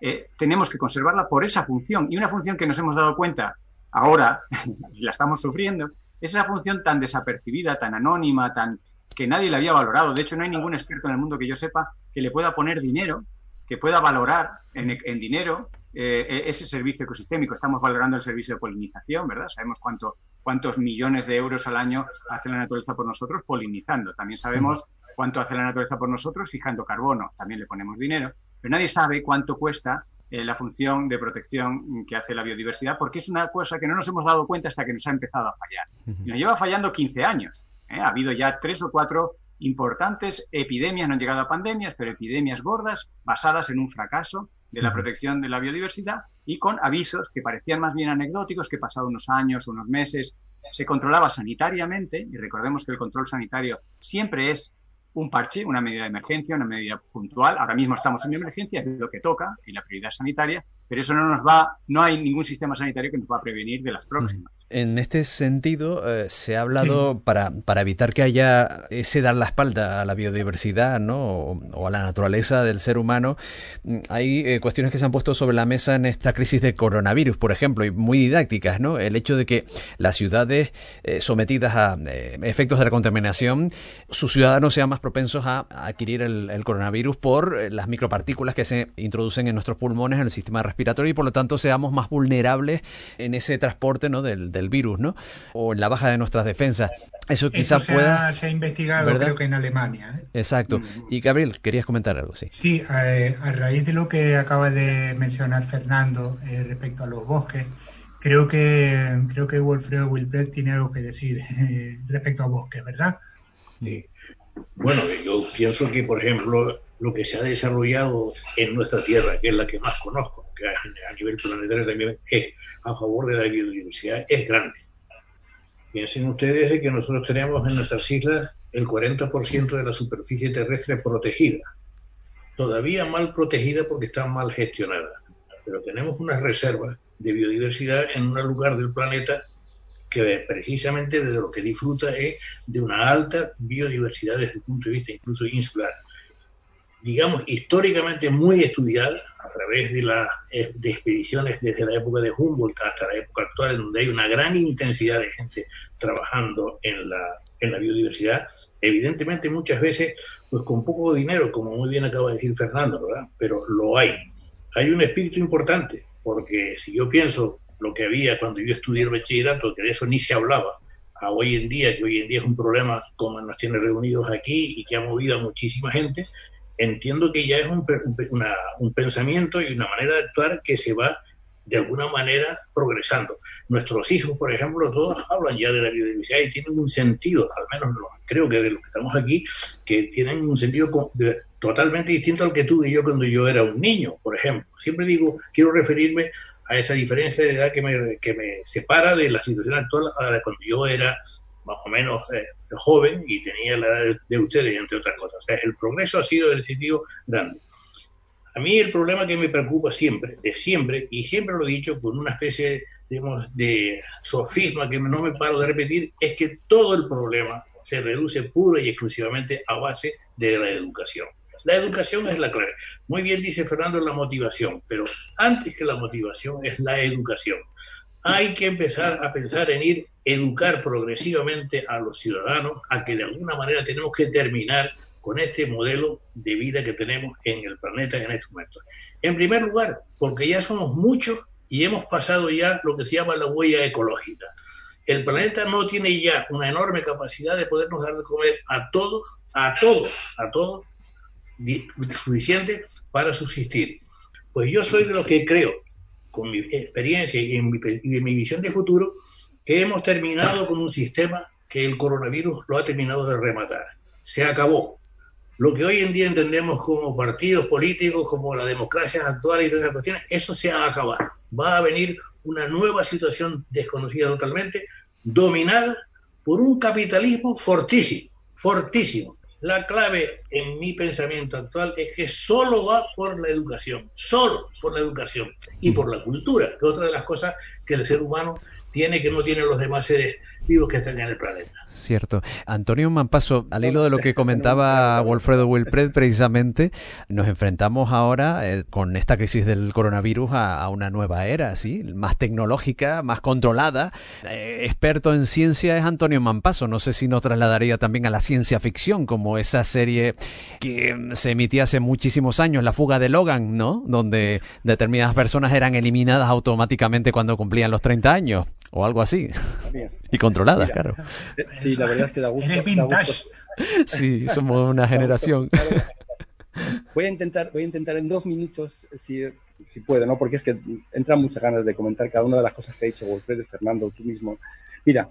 eh, tenemos que conservarla por esa función. Y una función que nos hemos dado cuenta ahora, y la estamos sufriendo, esa función tan desapercibida, tan anónima, tan que nadie le había valorado. De hecho, no hay ningún experto en el mundo que yo sepa que le pueda poner dinero, que pueda valorar en, dinero eh, e, ese servicio ecosistémico. Estamos valorando el servicio de polinización, ¿verdad? Sabemos cuánto, cuántos millones de euros al año hace la naturaleza por nosotros polinizando. También sabemos cuánto hace la naturaleza por nosotros fijando carbono. También le ponemos dinero. Pero nadie sabe cuánto cuesta eh, la función de protección que hace la biodiversidad, porque es una cosa que no nos hemos dado cuenta hasta que nos ha empezado a fallar. Y nos lleva fallando 15 años. ¿Eh? Ha habido ya tres o cuatro importantes epidemias, no han llegado a pandemias, pero epidemias gordas basadas en un fracaso de la protección de la biodiversidad y con avisos que parecían más bien anecdóticos, que pasado unos años, unos meses, se controlaba sanitariamente, y recordemos que el control sanitario siempre es un parche, una medida de emergencia, una medida puntual. Ahora mismo estamos en emergencia, es lo que toca, y la prioridad sanitaria, pero eso no nos va, no hay ningún sistema sanitario que nos va a prevenir de las próximas. En este sentido, eh, se ha hablado para, para, evitar que haya ese dar la espalda a la biodiversidad ¿no? o, a la naturaleza del ser humano. Mm, hay eh, cuestiones que se han puesto sobre la mesa en esta crisis de coronavirus, por ejemplo, y muy didácticas. ¿no? El hecho de que las ciudades eh, sometidas a efectos de la contaminación, sus ciudadanos sean más propensos a, adquirir el, el, coronavirus por las micropartículas que se introducen en nuestros pulmones, en el sistema respiratorio, y por lo tanto seamos más vulnerables en ese transporte ¿no? del del virus, ¿no? O en la baja de nuestras defensas. Eso quizás pueda... Se ha investigado, creo que en Alemania. ¿eh? Exacto. Y Gabriel, querías comentar algo, sí. Sí, eh, a raíz de lo que acaba de mencionar Fernando eh, respecto a los bosques, creo que creo que Wolfredo Wilpret tiene algo que decir respecto a bosques, ¿verdad? Sí. Bueno, yo pienso que, por ejemplo, lo que se ha desarrollado en nuestra Tierra, que es la que más conozco, que a nivel planetario también es a favor de la biodiversidad es grande. Piensen ustedes de que nosotros tenemos en nuestras islas el 40% de la superficie terrestre protegida. Todavía mal protegida porque está mal gestionada. Pero tenemos unas reservas de biodiversidad en un lugar del planeta que precisamente de lo que disfruta es de una alta biodiversidad desde el punto de vista incluso insular digamos, históricamente muy estudiada a través de, las eh, expediciones desde la época de Humboldt hasta la época actual, en donde hay una gran intensidad de gente trabajando en la, en la biodiversidad, evidentemente muchas veces pues con poco dinero, como muy bien acaba de decir Fernando, ¿verdad? Pero lo hay. Hay un espíritu importante, porque si yo pienso lo que había cuando yo estudié el bachillerato, que de eso ni se hablaba, a hoy en día, que hoy en día es un problema como nos tiene reunidos aquí y que ha movido a muchísima gente, entiendo que ya es un, un, pensamiento y una manera de actuar que se va de alguna manera progresando. Nuestros hijos, por ejemplo, todos hablan ya de la biodiversidad y tienen un sentido, al menos creo que de los que estamos aquí, que tienen un sentido totalmente distinto al que tuve yo cuando yo era un niño, por ejemplo. Siempre digo, quiero referirme a esa diferencia de edad que me, que me separa de la situación actual a la cuando yo era más o menos eh, joven y tenía la edad de, ustedes, entre otras cosas. O sea, el progreso ha sido del sentido grande. A mí el problema que me preocupa siempre, de siempre, y siempre lo he dicho con una especie digamos, de sofisma que no me paro de repetir, es que todo el problema se reduce pura y exclusivamente a base de la educación. La educación es la clave. Muy bien dice Fernando la motivación, pero antes que la motivación es la educación hay que empezar a pensar en ir educar progresivamente a los ciudadanos a que de alguna manera tenemos que terminar con este modelo de vida que tenemos en el planeta en este momento. En primer lugar, porque ya somos muchos y hemos pasado ya lo que se llama la huella ecológica. El planeta no tiene ya una enorme capacidad de podernos dar de comer a todos, a todos, a todos, suficiente para subsistir. Pues yo soy de los que creo con mi experiencia y en mi, visión de futuro, hemos terminado con un sistema que el coronavirus lo ha terminado de rematar. Se acabó. Lo que hoy en día entendemos como partidos políticos, como la democracia actual y todas esas cuestiones, eso se ha acabado. Va a venir una nueva situación desconocida totalmente, dominada por un capitalismo fortísimo, fortísimo, la clave en mi pensamiento actual es que solo va por la educación, solo por la educación y por la cultura, que es otra de las cosas que el ser humano tiene que no tienen los demás seres vivos que están en el planeta. Cierto. Antonio Mampaso, al hilo de lo que comentaba Wolfredo Wilpred precisamente, nos enfrentamos ahora eh, con esta crisis del coronavirus a, una nueva era, ¿sí? Más tecnológica, más controlada. Eh, experto en ciencia es Antonio Mampaso. No sé si nos trasladaría también a la ciencia ficción, como esa serie que se emitía hace muchísimos años, La fuga de Logan, ¿no? Donde determinadas personas eran eliminadas automáticamente cuando cumplían los 30 años o algo así. y controladas, claro. Sí, la verdad es que da gusto. Sí, somos una generación. Voy a intentar, voy a intentar en dos minutos si puedo, ¿no? Porque es que entran muchas ganas de comentar cada una de las cosas que ha dicho Wolfredo Fernando, tú mismo. Mira,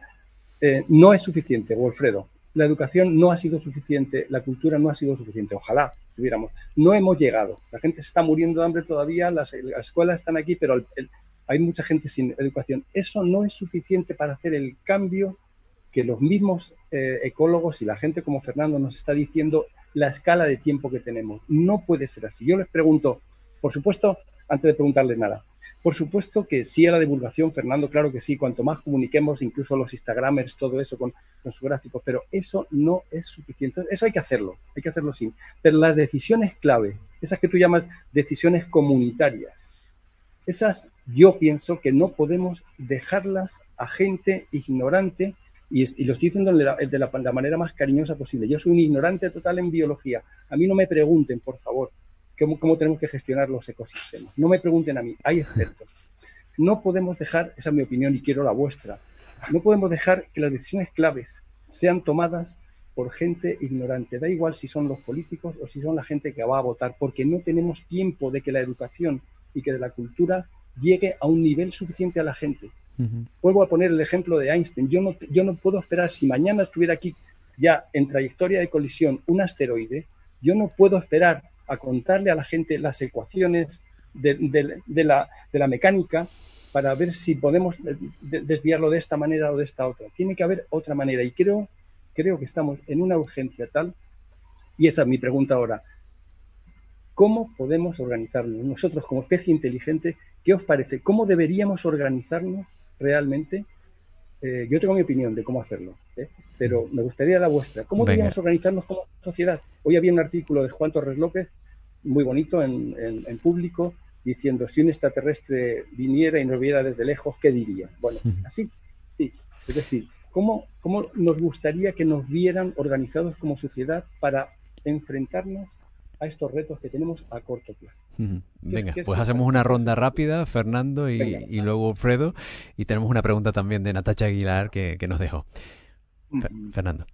eh, no es suficiente, Wolfredo. La educación no ha sido suficiente, la cultura no ha sido suficiente. Ojalá tuviéramos. No hemos llegado. La gente se está muriendo de hambre todavía, las, escuelas están aquí, pero hay mucha gente sin educación. Eso no es suficiente para hacer el cambio que los mismos eh, ecólogos y la gente como Fernando nos está diciendo la escala de tiempo que tenemos. No puede ser así. Yo les pregunto, por supuesto, antes de preguntarles nada, por supuesto que sí a la divulgación, Fernando, claro que sí, cuanto más comuniquemos, incluso los Instagramers, todo eso con, con sus gráficos, pero eso no es suficiente. Eso hay que hacerlo, hay que hacerlo sí. Pero las decisiones clave, esas que tú llamas decisiones comunitarias, esas yo pienso que no podemos dejarlas a gente ignorante y, lo estoy diciendo de, la, manera más cariñosa posible. Yo soy un ignorante total en biología. A mí no me pregunten, por favor, cómo, cómo tenemos que gestionar los ecosistemas. No me pregunten a mí, hay expertos. No podemos dejar, esa es mi opinión y quiero la vuestra, no podemos dejar que las decisiones claves sean tomadas por gente ignorante. Da igual si son los políticos o si son la gente que va a votar, porque no tenemos tiempo de que la educación y que de la cultura llegue a un nivel suficiente a la gente. Vuelvo a poner el ejemplo de Einstein. Yo no, yo no puedo esperar, si mañana estuviera aquí ya en trayectoria de colisión un asteroide, yo no puedo esperar a contarle a la gente las ecuaciones de, la, de la, mecánica para ver si podemos desviarlo de esta manera o de esta otra. Tiene que haber otra manera y creo, creo que estamos en una urgencia tal, y esa es mi pregunta ahora, ¿cómo podemos organizarnos nosotros como especie inteligente? ¿Qué os parece? ¿Cómo deberíamos organizarnos realmente, eh, yo tengo mi opinión de cómo hacerlo, ¿eh? pero me gustaría la vuestra. ¿Cómo deberíamos organizarnos como sociedad? Hoy había un artículo de Juan Torres López, muy bonito en, público, diciendo si un extraterrestre viniera y nos viera desde lejos, ¿qué diría? Bueno, así, sí. Es decir, ¿cómo, ¿cómo nos gustaría que nos vieran organizados como sociedad para enfrentarnos a estos retos que tenemos a corto plazo. Venga, pues hacemos una ronda rápida, Fernando y, luego Fredo, y tenemos una pregunta también de Natacha Aguilar que, nos dejó. Fernando.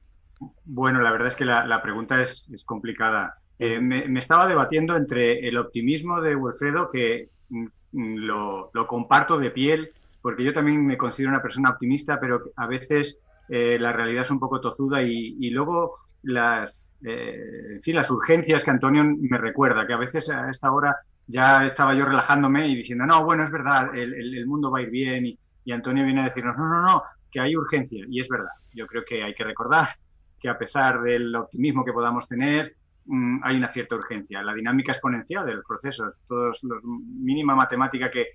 Bueno, la verdad es que la, pregunta es, complicada. Eh, me, estaba debatiendo entre el optimismo de Wilfredo, que mm, mm, lo, comparto de piel, porque yo también me considero una persona optimista, pero a veces eh, la realidad es un poco tozuda y luego las, eh, las urgencias que Antonio me recuerda, que a veces a esta hora ya estaba yo relajándome y diciendo, no, bueno, es verdad, el, mundo va a ir bien y, Antonio viene a decirnos, no, no, no, que hay urgencia y es verdad. Yo creo que hay que recordar que a pesar del optimismo que podamos tener, mm, hay una cierta urgencia. La dinámica exponencial de los procesos, todos los mínima matemática que,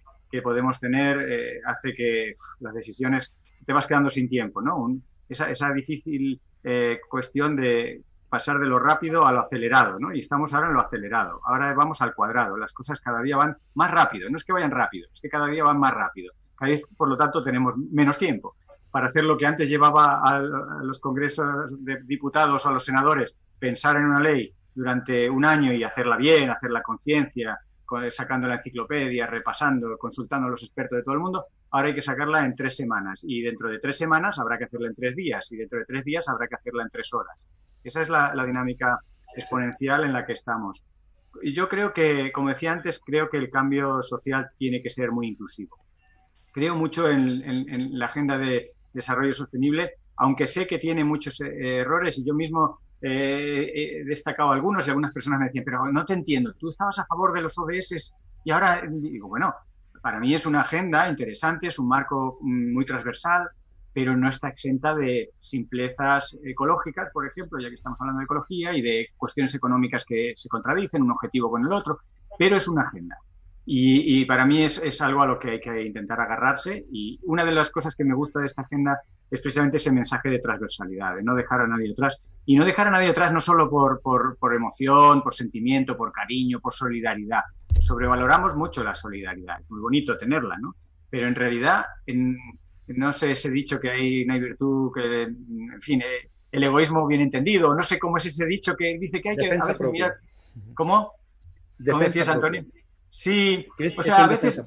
podemos tener eh, hace que las decisiones te vas quedando sin tiempo, ¿no? esa, esa difícil eh, cuestión de pasar de lo rápido a lo acelerado, ¿no? Y estamos ahora en lo acelerado. Ahora vamos al cuadrado. Las cosas cada día van más rápido. No es que vayan rápido, es que cada día van más rápido. por lo tanto, tenemos menos tiempo para hacer lo que antes llevaba a, los congresos de diputados o a los senadores pensar en una ley durante un año y hacerla bien, hacerla conciencia, sacando la enciclopedia, repasando, consultando a los expertos de todo el mundo, ahora hay que sacarla en tres semanas y dentro de tres semanas habrá que hacerla en tres días y dentro de tres días habrá que hacerla en tres horas. Esa es la, dinámica exponencial en la que estamos. Y yo creo que, como decía antes, creo que el cambio social tiene que ser muy inclusivo. Creo mucho en, la agenda de desarrollo sostenible, aunque sé que tiene muchos eh, errores y yo mismo he destacado algunos y algunas personas me decían, pero no te entiendo, tú estabas a favor de los ODS y ahora digo, bueno, para mí es una agenda interesante, es un marco mm, muy transversal, pero no está exenta de simplezas ecológicas, por ejemplo, ya que estamos hablando de ecología, y de cuestiones económicas que se contradicen un objetivo con el otro, pero es una agenda. Y, para mí es, es, algo a lo que hay que intentar agarrarse. Y una de las cosas que me gusta de esta agenda es precisamente ese mensaje de transversalidad, de no dejar a nadie atrás. Y no dejar a nadie atrás no solo por, por, por emoción, por sentimiento, por cariño, por solidaridad. Sobrevaloramos mucho la solidaridad. Es muy bonito tenerla, ¿no? Pero en realidad, en, no sé ese dicho que hay, no hay virtud, que, en fin, eh, el egoísmo bien entendido. No sé cómo es ese dicho que dice que hay que mirar. ¿Cómo? ¿Cómo decías, Antonio? Sí, o sea, a veces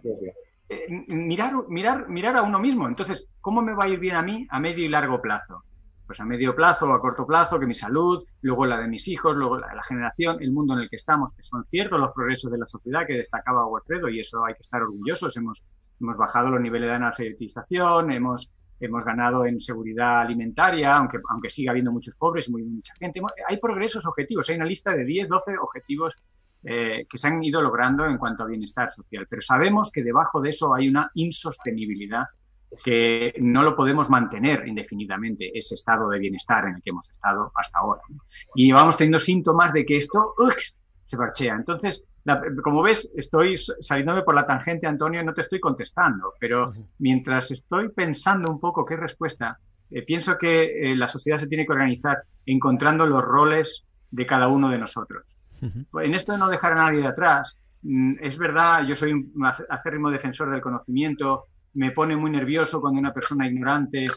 eh, mirar, mirar, mirar a uno mismo. Entonces, ¿cómo me va a ir bien a mí a medio y largo plazo? pues a medio plazo o a corto plazo, que mi salud, luego la de mis hijos, luego la de la generación, el mundo en el que estamos, que son ciertos los progresos de la sociedad que destacaba Wilfredo y eso hay que estar orgullosos. Hemos, hemos bajado los niveles de analfabetización, hemos, hemos ganado en seguridad alimentaria, aunque, aunque siga habiendo muchos pobres y muy, mucha gente. Hay progresos objetivos, hay una lista de 10, 12 objetivos eh, que se han ido logrando en cuanto a bienestar social, pero sabemos que debajo de eso hay una insostenibilidad que no lo podemos mantener indefinidamente, ese estado de bienestar en el que hemos estado hasta ahora. Y vamos teniendo síntomas de que esto se parchea. Entonces, como ves, estoy saliéndome por la tangente, Antonio, no te estoy contestando, pero mientras estoy pensando un poco qué respuesta, eh, pienso que eh, la sociedad se tiene que organizar encontrando los roles de cada uno de nosotros. En esto de no dejar a nadie de atrás, mm, es verdad, yo soy un acérrimo defensor del conocimiento, me pone muy nervioso cuando una persona ignorante eh,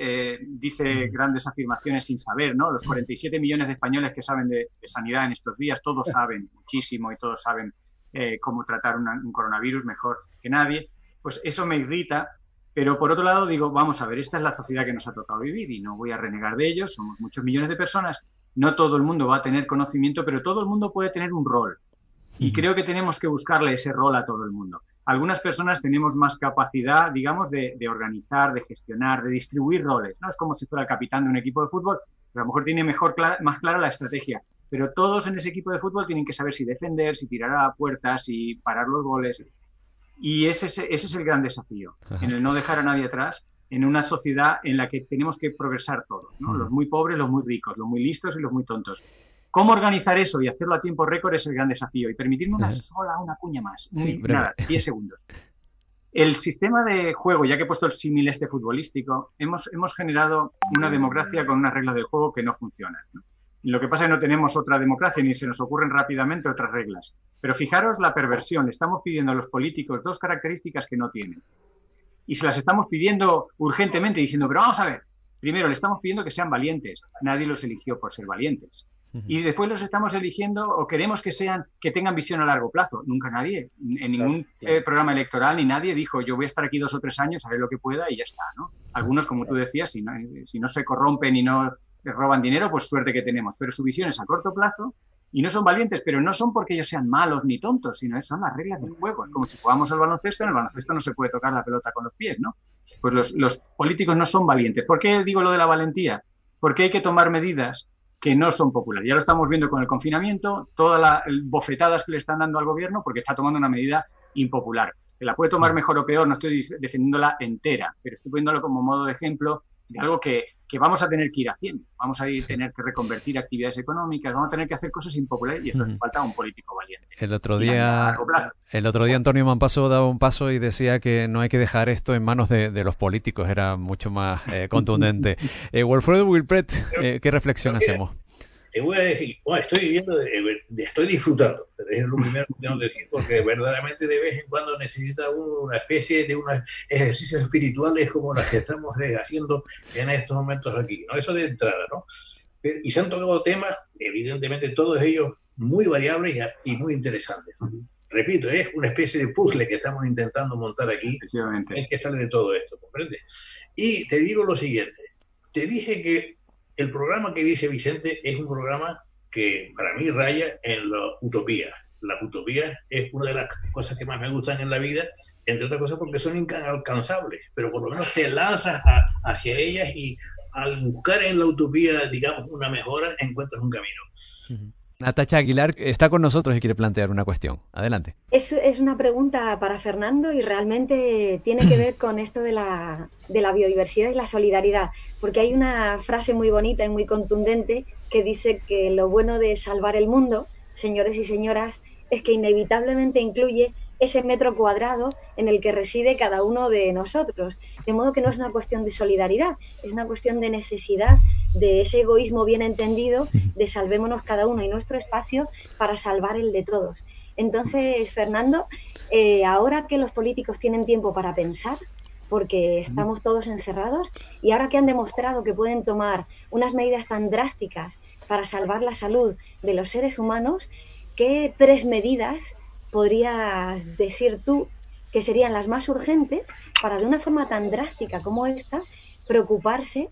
eh, dice grandes afirmaciones sin saber, ¿no? Los 47 millones de españoles que saben de, sanidad en estos días, todos saben muchísimo y todos saben eh, cómo tratar un coronavirus mejor que nadie. Pues eso me irrita, pero por otro lado digo, vamos a ver, esta es la sociedad que nos ha tocado vivir y no voy a renegar de ellos, somos muchos millones de personas, no todo el mundo va a tener conocimiento, pero todo el mundo puede tener un rol. Y creo que tenemos que buscarle ese rol a todo el mundo algunas personas tenemos más capacidad, digamos, de, organizar, de gestionar, de distribuir roles. No es como si fuera el capitán de un equipo de fútbol, pero a lo mejor tiene mejor más clara la estrategia. Pero todos en ese equipo de fútbol tienen que saber si defender, si tirar a la puerta, si parar los goles. Y ese, ese es el gran desafío, en el no dejar a nadie atrás, en una sociedad en la que tenemos que progresar todos, los muy pobres, los muy ricos, los muy listos y los muy tontos. ¿Cómo organizar eso y hacerlo a tiempo récord es el gran desafío? Y permitirme una sola, una cuña más. nada, 10 segundos. El sistema de juego, ya que he puesto el símil este futbolístico, hemos, hemos generado una democracia con unas reglas del juego que no funcionan. Lo que pasa es que no tenemos otra democracia ni se nos ocurren rápidamente otras reglas. Pero fijaros la perversión. Estamos pidiendo a los políticos dos características que no tienen. Y se las estamos pidiendo urgentemente diciendo, pero vamos a ver, primero le estamos pidiendo que sean valientes. Nadie los eligió por ser valientes. Y después los estamos eligiendo o queremos que sean que tengan visión a largo plazo. Nunca nadie, en ningún eh, programa electoral ni nadie dijo yo voy a estar aquí dos o tres años, haré lo que pueda y ya está. ¿no? Algunos, como tú decías, si no, si no se corrompen y no roban dinero, pues suerte que tenemos. Pero su visión es a corto plazo y no son valientes, pero no son porque ellos sean malos ni tontos, sino son las reglas del juego. Es como si jugamos al baloncesto, en el baloncesto no se puede tocar la pelota con los pies, ¿no? Pues los, los políticos no son valientes. ¿Por qué digo lo de la valentía? Porque hay que tomar medidas que no son populares. Ya lo estamos viendo con el confinamiento, todas las bofetadas que le están dando al gobierno porque está tomando una medida impopular. Que la puede tomar mejor o peor, no estoy defendiéndola entera, pero estoy poniéndolo como modo de ejemplo de algo que, que vamos a tener que ir haciendo. Vamos a ir, tener que reconvertir actividades económicas, vamos a tener que hacer cosas impopulares y eso hace falta un político valiente. El otro día, el otro día Antonio Mampaso daba un paso y decía que no hay que dejar esto en manos de, los políticos, era mucho más eh, contundente. eh, Wilfredo Wilpret, eh, ¿qué reflexión hacemos? Te voy a decir, estoy viviendo, estoy disfrutando, es lo primero que tengo que decir, porque verdaderamente de vez en cuando necesita una especie de unos ejercicios espirituales como los que estamos haciendo en estos momentos aquí, ¿no? Eso de entrada, ¿no? Y se han tocado temas, evidentemente todos ellos muy variables y muy interesantes. Repito, es una especie de puzzle que estamos intentando montar aquí, en que sale de todo esto, ¿comprendes? Y te digo lo siguiente, te dije que el programa que dice Vicente es un programa que para mí raya en la utopía. La utopía es una de las cosas que más me gustan en la vida, entre otras cosas porque son inalcanzables, pero por lo menos te lanzas hacia ellas y al buscar en la utopía, digamos, una mejora, encuentras un camino. Natacha Aguilar está con nosotros y quiere plantear una cuestión. Adelante. Es, es una pregunta para Fernando y realmente tiene que ver con esto de la, de la biodiversidad y la solidaridad, porque hay una frase muy bonita y muy contundente que dice que lo bueno de salvar el mundo, señores y señoras, es que inevitablemente incluye ese metro cuadrado en el que reside cada uno de nosotros. De modo que no es una cuestión de solidaridad, es una cuestión de necesidad, de ese egoísmo bien entendido, de salvémonos cada uno y nuestro espacio para salvar el de todos. Entonces, Fernando, eh, ahora que los políticos tienen tiempo para pensar, porque estamos todos encerrados, y ahora que han demostrado que pueden tomar unas medidas tan drásticas para salvar la salud de los seres humanos, ¿qué tres medidas podrías decir tú que serían las más urgentes para de una forma tan drástica como esta preocuparse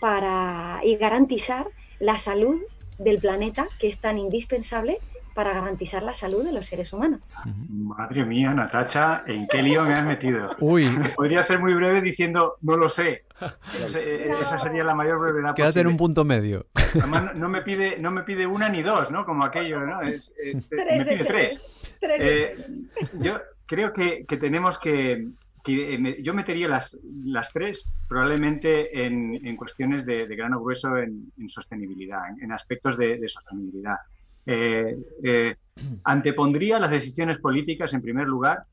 para y garantizar la salud del planeta, que es tan indispensable para garantizar la salud de los seres humanos. Madre mía, Natacha, ¿en qué lío me has metido? Uy. Podría ser muy breve diciendo, no lo sé. Esa sería la mayor brevedad Quédate en un punto medio. Además, no me pide, no me pide una ni dos, ¿no? Como aquello, ¿no? Es, me pide tres. Eh, yo creo que, que tenemos que, yo metería las, tres probablemente en, cuestiones de, de, grano grueso en, en sostenibilidad, en, aspectos de, sostenibilidad. Eh, eh, antepondría las decisiones políticas, en primer lugar,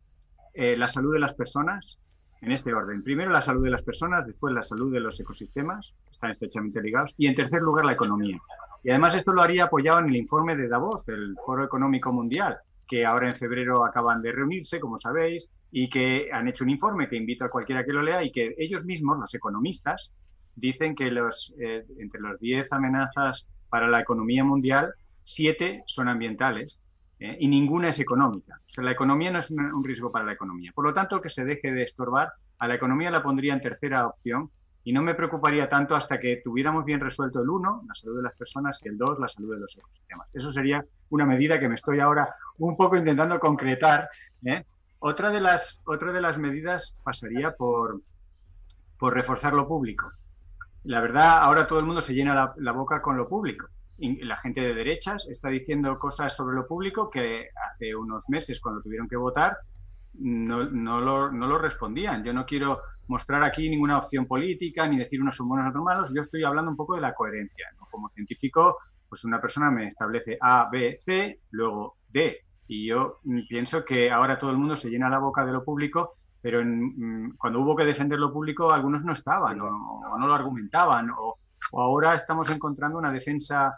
eh, la salud de las personas, en este orden. Primero la salud de las personas, después la salud de los ecosistemas, que están estrechamente ligados, y en tercer lugar la economía. Y además esto lo haría apoyado en el informe de Davos, del Foro Económico Mundial, que ahora en febrero acaban de reunirse, como sabéis, y que han hecho un informe que invito a cualquiera que lo lea y que ellos mismos, los economistas, dicen que los, eh, entre las 10 amenazas para la economía mundial, siete son ambientales eh, y ninguna es económica. O sea, la economía no es un, riesgo para la economía. Por lo tanto, que se deje de estorbar, a la economía la pondría en tercera opción y no me preocuparía tanto hasta que tuviéramos bien resuelto el uno, la salud de las personas, y el dos, la salud de los ecosistemas. Eso sería una medida que me estoy ahora un poco intentando concretar. ¿eh? Otra, de las, otra de las medidas pasaría por, por reforzar lo público. La verdad, ahora todo el mundo se llena la boca con lo público la gente de derechas está diciendo cosas sobre lo público que hace unos meses, cuando tuvieron que votar, no, no, lo, no lo respondían. Yo no quiero mostrar aquí ninguna opción política ni decir unos son buenos otros malos. Yo estoy hablando un poco de la coherencia. Como científico, pues una persona me establece A, B, C, luego D. Y yo pienso que ahora todo el mundo se llena la boca de lo público, pero en, cuando hubo que defender lo público, algunos no estaban o, no lo argumentaban. O ahora estamos encontrando una defensa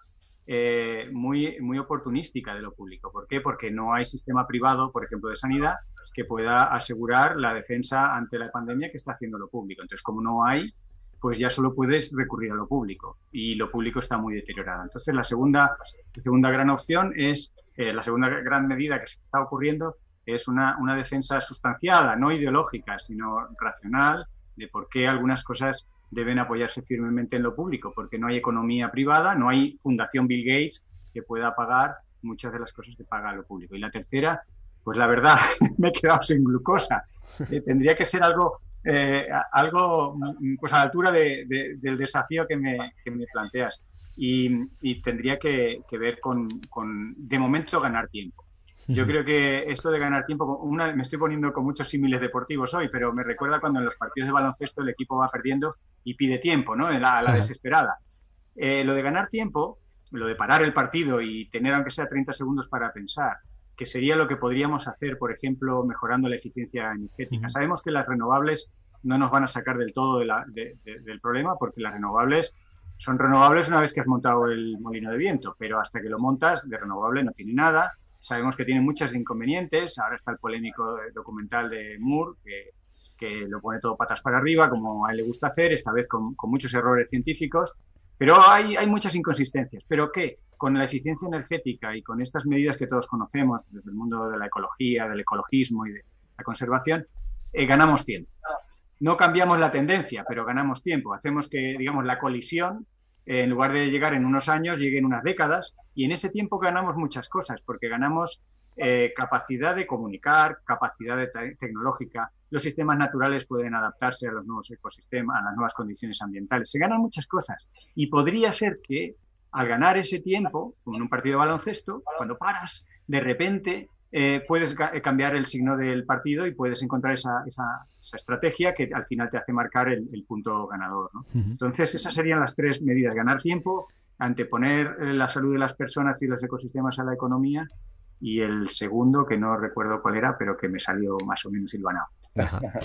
eh, muy, muy oportunística de lo público. ¿Por qué? Porque no hay sistema privado, por ejemplo, de sanidad, que pueda asegurar la defensa ante la pandemia que está haciendo lo público. Entonces, como no hay, pues ya solo puedes recurrir a lo público y lo público está muy deteriorado. Entonces, la segunda, la segunda gran opción es, eh, la segunda gran medida que se está ocurriendo es una, una defensa sustanciada, no ideológica, sino racional, de por qué algunas cosas deben apoyarse firmemente en lo público, porque no hay economía privada, no hay fundación Bill Gates que pueda pagar muchas de las cosas que paga lo público. Y la tercera, pues la verdad, me he quedado sin glucosa. Eh, tendría que ser algo, eh, algo pues a la altura de, de, del desafío que me, planteas. Y, tendría que, ver con, de momento, ganar tiempo. Yo creo que esto de ganar tiempo, una, me estoy poniendo con muchos símiles deportivos hoy, pero me recuerda cuando en los partidos de baloncesto el equipo va perdiendo y pide tiempo, ¿no? La, la desesperada. Eh, lo de ganar tiempo, lo de parar el partido y tener aunque sea 30 segundos para pensar, que sería lo que podríamos hacer, por ejemplo, mejorando la eficiencia energética. Uh -huh. Sabemos que las renovables no nos van a sacar del todo de la, de, de, del problema, porque las renovables son renovables una vez que has montado el molino de viento, pero hasta que lo montas, de renovable no tiene nada Sabemos que tiene muchos inconvenientes. Ahora está el polémico documental de Moore, que, que, lo pone todo patas para arriba, como a él le gusta hacer, esta vez con, con muchos errores científicos. Pero hay, hay, muchas inconsistencias. ¿Pero qué? Con la eficiencia energética y con estas medidas que todos conocemos desde el mundo de la ecología, del ecologismo y de la conservación, eh, ganamos tiempo. No cambiamos la tendencia, pero ganamos tiempo. Hacemos que, digamos, la colisión en lugar de llegar en unos años, llegue en unas décadas. Y en ese tiempo ganamos muchas cosas, porque ganamos eh, capacidad de comunicar, capacidad de tecnológica. Los sistemas naturales pueden adaptarse a los nuevos ecosistemas, a las nuevas condiciones ambientales. Se ganan muchas cosas. Y podría ser que al ganar ese tiempo, como en un partido de baloncesto, cuando paras, de repente eh, puedes cambiar el signo del partido y puedes encontrar esa, esa, esa estrategia que al final te hace marcar el, el punto ganador. ¿no? Uh -huh. Entonces, esas serían las tres medidas. Ganar tiempo, anteponer la salud de las personas y los ecosistemas a la economía y el segundo, que no recuerdo cuál era, pero que me salió más o menos silvanado.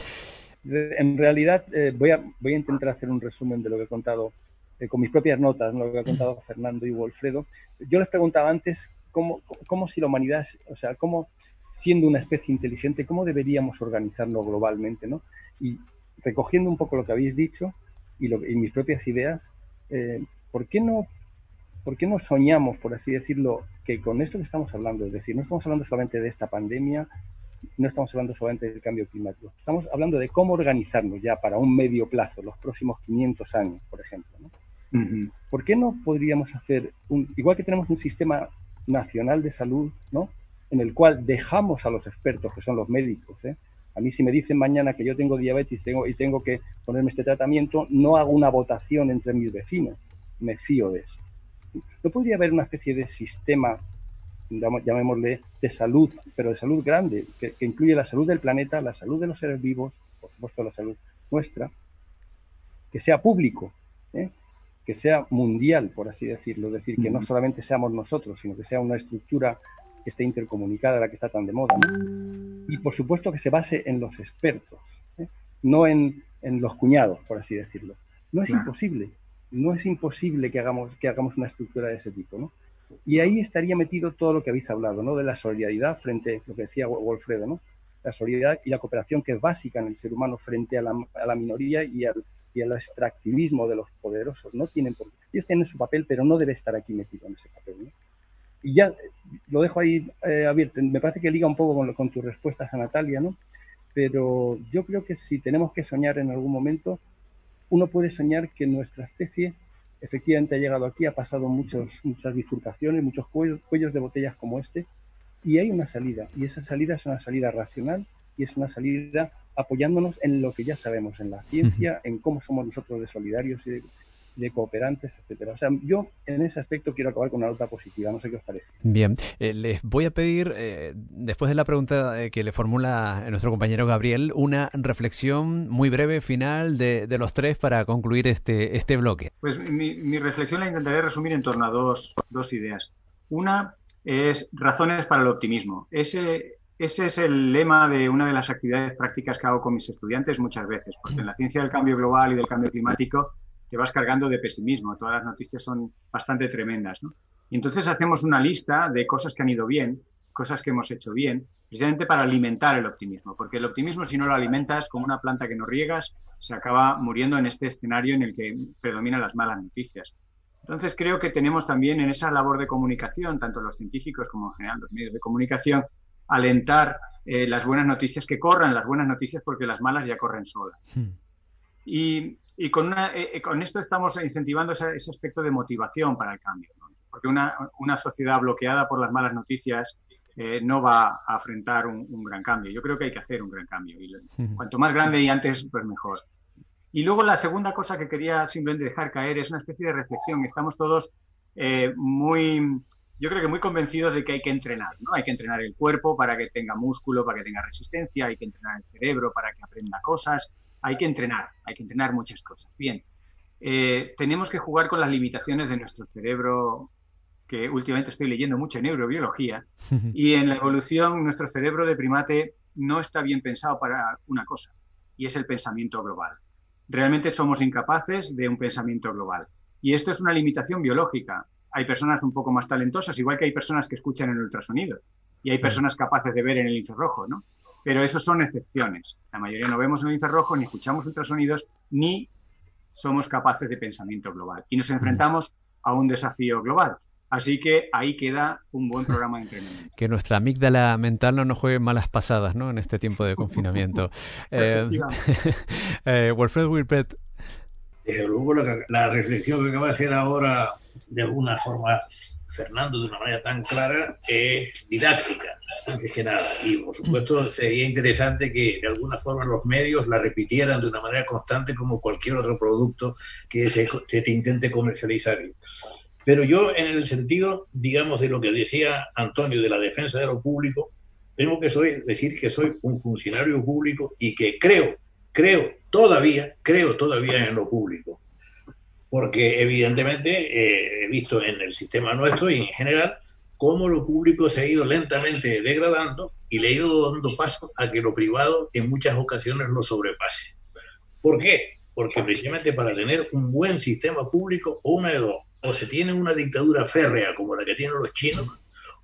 En realidad, eh, voy, a, voy a intentar hacer un resumen de lo que he contado eh, con mis propias notas, ¿no? lo que ha contado Fernando y Wolfredo. Yo les preguntaba antes cómo, cómo si la humanidad, o sea, cómo siendo una especie inteligente, cómo deberíamos organizarnos globalmente, ¿no? Y recogiendo un poco lo que habéis dicho y, lo, y mis propias ideas, eh, ¿por, qué no, ¿por qué no soñamos, por así decirlo, que con esto que estamos hablando, es decir, no estamos hablando solamente de esta pandemia, no estamos hablando solamente del cambio climático, estamos hablando de cómo organizarnos ya para un medio plazo, los próximos 500 años, por ejemplo. ¿Por qué no podríamos hacer, un, igual que tenemos un sistema nacional de salud, ¿no? en el cual dejamos a los expertos, que son los médicos, ¿eh? A mí si me dicen mañana que yo tengo diabetes tengo, y tengo que ponerme este tratamiento, no hago una votación entre mis vecinos, me fío de eso. ¿No podría haber una especie de sistema, llamémosle, de salud, pero de salud grande, que, incluye la salud del planeta, la salud de los seres vivos, por supuesto la salud nuestra, que sea público, ¿eh? Que sea mundial, por así decirlo, es decir, que no solamente seamos nosotros, sino que sea una estructura que esté intercomunicada, la que está tan de moda. Y por supuesto que se base en los expertos, ¿eh? no en, en, los cuñados, por así decirlo. No es imposible, no es imposible que hagamos, que hagamos una estructura de ese tipo. ¿no? Y ahí estaría metido todo lo que habéis hablado, ¿no? de la solidaridad frente a lo que decía Wolfredo, ¿no? la solidaridad y la cooperación que es básica en el ser humano frente a la, a la minoría y al, y al extractivismo de los poderosos. No tienen por... Ellos tienen su papel, pero no debe estar aquí metido en ese papel. Y ya lo dejo ahí eh, abierto. Me parece que liga un poco con, con tus respuestas a Natalia, ¿no? Pero yo creo que si tenemos que soñar en algún momento, uno puede soñar que nuestra especie efectivamente ha llegado aquí, ha pasado muchos, muchas bifurcaciones, muchos cuellos, cuellos de botellas como este, y hay una salida. Y esa salida es una salida racional y es una salida apoyándonos en lo que ya sabemos, en la ciencia, en cómo somos nosotros de solidarios y de, de cooperantes, etcétera. O sea, yo en ese aspecto quiero acabar con una nota positiva, no sé qué os parece. Bien, eh, les voy a pedir, eh, después de la pregunta eh, que le formula nuestro compañero Gabriel, una reflexión muy breve final de, de los tres para concluir este, este bloque. Pues mi, mi, reflexión la intentaré resumir en torno a dos, dos ideas. Una es razones para el optimismo. Ese, ese es el lema de una de las actividades prácticas que hago con mis estudiantes muchas veces, porque en la ciencia del cambio global y del cambio climático te vas cargando de pesimismo. Todas las noticias son bastante tremendas. ¿no? Y entonces hacemos una lista de cosas que han ido bien, cosas que hemos hecho bien, precisamente para alimentar el optimismo. Porque el optimismo, si no lo alimentas como una planta que no riegas, se acaba muriendo en este escenario en el que predominan las malas noticias. Entonces creo que tenemos también en esa labor de comunicación, tanto los científicos como en general los medios de comunicación, alentar eh, las buenas noticias, que corran las buenas noticias porque las malas ya corren solas. Hmm. Y y con, una, eh, eh, con esto estamos incentivando ese, ese, aspecto de motivación para el cambio, ¿no? porque una, una, sociedad bloqueada por las malas noticias eh, no va a afrontar un, un, gran cambio. Yo creo que hay que hacer un gran cambio y cuanto más grande y antes, pues mejor. Y luego la segunda cosa que quería simplemente dejar caer es una especie de reflexión. Estamos todos eh, muy, yo creo que muy convencidos de que hay que entrenar, ¿no? Hay que entrenar el cuerpo para que tenga músculo, para que tenga resistencia, hay que entrenar el cerebro para que aprenda cosas, hay que entrenar, hay que entrenar muchas cosas. Bien, eh, tenemos que jugar con las limitaciones de nuestro cerebro, que últimamente estoy leyendo mucho en neurobiología, y en la evolución nuestro cerebro de primate no está bien pensado para una cosa, y es el pensamiento global. Realmente somos incapaces de un pensamiento global. Y esto es una limitación biológica. Hay personas un poco más talentosas, igual que hay personas que escuchan en ultrasonido, y hay personas capaces de ver en el infrarrojo, ¿no? pero eso son excepciones. La mayoría no vemos el infrarrojo, ni escuchamos ultrasonidos, ni somos capaces de pensamiento global. Y nos enfrentamos a un desafío global. Así que ahí queda un buen programa de entrenamiento. Que nuestra amígdala mental no nos juegue malas pasadas ¿no? en este tiempo de confinamiento. eh, eh, Wilfred Wilpret. Desde luego la, la reflexión que acaba de hacer ahora de alguna forma Fernando de una manera tan clara es didáctica, antes que nada. Y por supuesto sería interesante que de alguna forma los medios la repitieran de una manera constante como cualquier otro producto que se, se te intente comercializar. Pero yo en el sentido, digamos, de lo que decía Antonio de la defensa de lo público, tengo que soy, decir que soy un funcionario público y que creo, creo todavía, creo todavía en lo público porque evidentemente eh, he visto en el sistema nuestro y en general cómo lo público se ha ido lentamente degradando y le ha ido dando paso a que lo privado en muchas ocasiones lo sobrepase. ¿Por qué? Porque precisamente para tener un buen sistema público, o una de dos, o se tiene una dictadura férrea como la que tienen los chinos,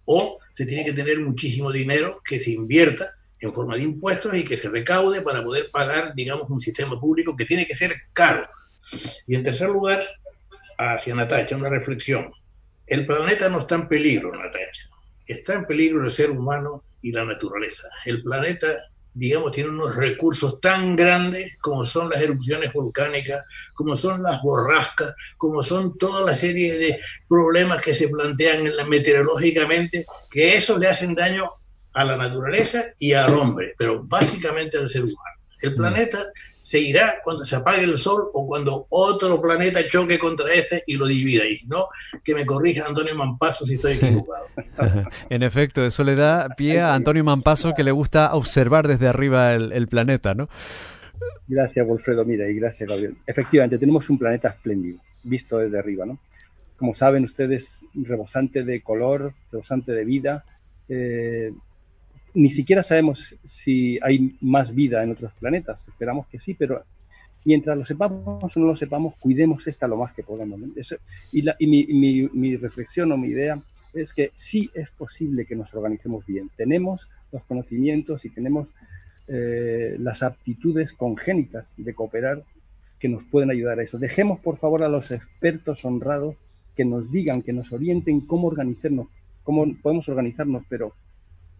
o se tiene que tener muchísimo dinero que se invierta en forma de impuestos y que se recaude para poder pagar, digamos, un sistema público que tiene que ser caro y en tercer lugar, hacia Natacha, una reflexión. El planeta no está en peligro, Natacha. está en peligro el ser humano y la naturaleza. El planeta, digamos, tiene unos recursos tan grandes como son las erupciones volcánicas, como son las borrascas, como son toda la serie de problemas que se plantean meteorológicamente, que eso le hacen daño a la naturaleza y al hombre, pero básicamente al ser humano. El mm. planeta se irá cuando se apague el sol o cuando otro planeta choque contra este y lo divida. Y si no, que me corrija Antonio Mampaso si estoy equivocado. en efecto, eso le da pie a Antonio Mampaso que le gusta observar desde arriba el, planeta, ¿no? Gracias, Wolfredo. Mira, y gracias, Gabriel. Efectivamente, tenemos un planeta espléndido, visto desde arriba, ¿no? Como saben ustedes, rebosante de color, rebosante de vida. Eh, ni siquiera sabemos si hay más vida en otros planetas. Esperamos que sí, pero mientras lo sepamos o no lo sepamos, cuidemos esta lo más que podamos. y, mi, reflexión o mi idea es que sí es posible que nos organicemos bien. Tenemos los conocimientos y tenemos eh, las aptitudes congénitas de cooperar que nos pueden ayudar a eso. Dejemos, por favor, a los expertos honrados que nos digan, que nos orienten cómo organizarnos, cómo podemos organizarnos, pero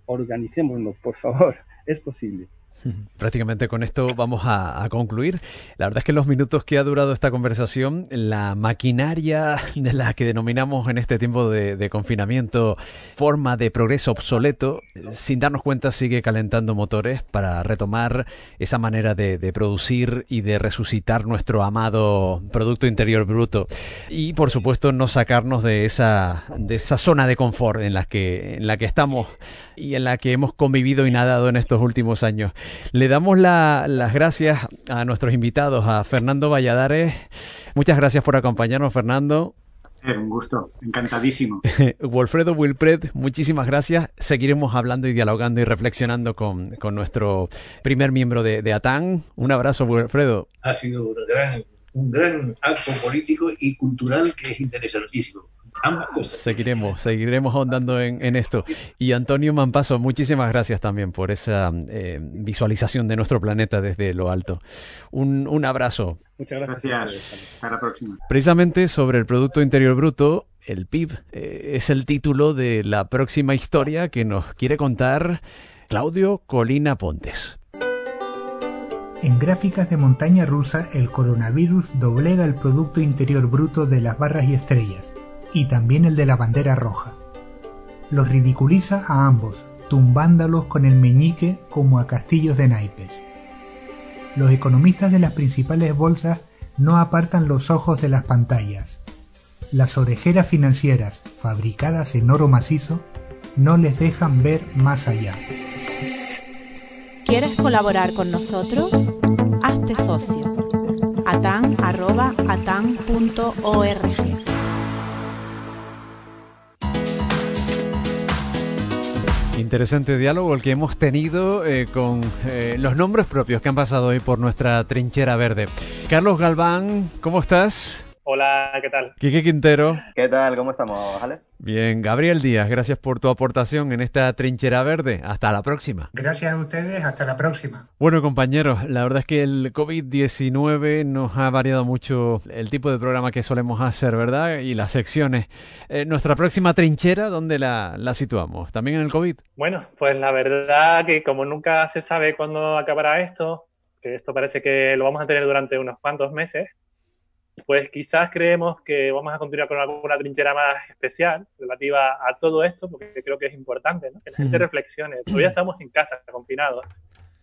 organicémonos, por favor, es posible. Prácticamente con esto vamos a, concluir. La verdad es que en los minutos que ha durado esta conversación, la maquinaria de la que denominamos en este tiempo de, confinamiento forma de progreso obsoleto, sin darnos cuenta sigue calentando motores para retomar esa manera de, producir y de resucitar nuestro amado Producto Interior Bruto. Y por supuesto no sacarnos de esa, de esa zona de confort en la, que, en la que estamos y en la que hemos convivido y nadado en estos últimos años. Le damos las gracias a nuestros invitados, a Fernando Valladares. Muchas gracias por acompañarnos, Fernando. Eh, un gusto, encantadísimo. Wolfredo Wilpred, muchísimas gracias. Seguiremos hablando y dialogando y reflexionando con, nuestro primer miembro de, de, ATAN. Un abrazo, Wilfredo. Ha sido gran, un gran acto político y cultural que es interesantísimo. Seguiremos, seguiremos ahondando en, esto. Y Antonio Mampaso, muchísimas gracias también por esa eh, visualización de nuestro planeta desde lo alto. Un, abrazo. Muchas gracias. Hasta la próxima. Precisamente sobre el Producto Interior Bruto, el PIB, eh, es el título de la próxima historia que nos quiere contar Claudio Colina Pontes. En gráficas de montaña rusa, el coronavirus doblega el Producto Interior Bruto de las barras y estrellas y también el de la bandera roja. Los ridiculiza a ambos, tumbándolos con el meñique como a castillos de naipes. Los economistas de las principales bolsas no apartan los ojos de las pantallas. Las orejeras financieras, fabricadas en oro macizo, no les dejan ver más allá. ¿Quieres colaborar con nosotros? Hazte socio. atan.atan.org Interesante diálogo el que hemos tenido eh, con eh, los nombres propios que han pasado hoy por nuestra trinchera verde. Carlos Galván, ¿cómo estás? Hola, ¿qué tal? Quique Quintero. ¿Qué tal? ¿Cómo estamos, Ale? Bien, Gabriel Díaz, gracias por tu aportación en esta trinchera verde. Hasta la próxima. Gracias a ustedes, hasta la próxima. Bueno, compañeros, la verdad es que el COVID-19 nos ha variado mucho el tipo de programa que solemos hacer, ¿verdad? Y las secciones. Eh, nuestra próxima trinchera, ¿dónde la, la situamos? ¿También en el COVID? Bueno, pues la verdad que como nunca se sabe cuándo acabará esto, que esto parece que lo vamos a tener durante unos cuantos meses, pues quizás creemos que vamos a continuar con alguna trinchera más especial relativa a todo esto, porque creo que es importante, ¿no? que la gente reflexione. Todavía estamos en casa, confinados.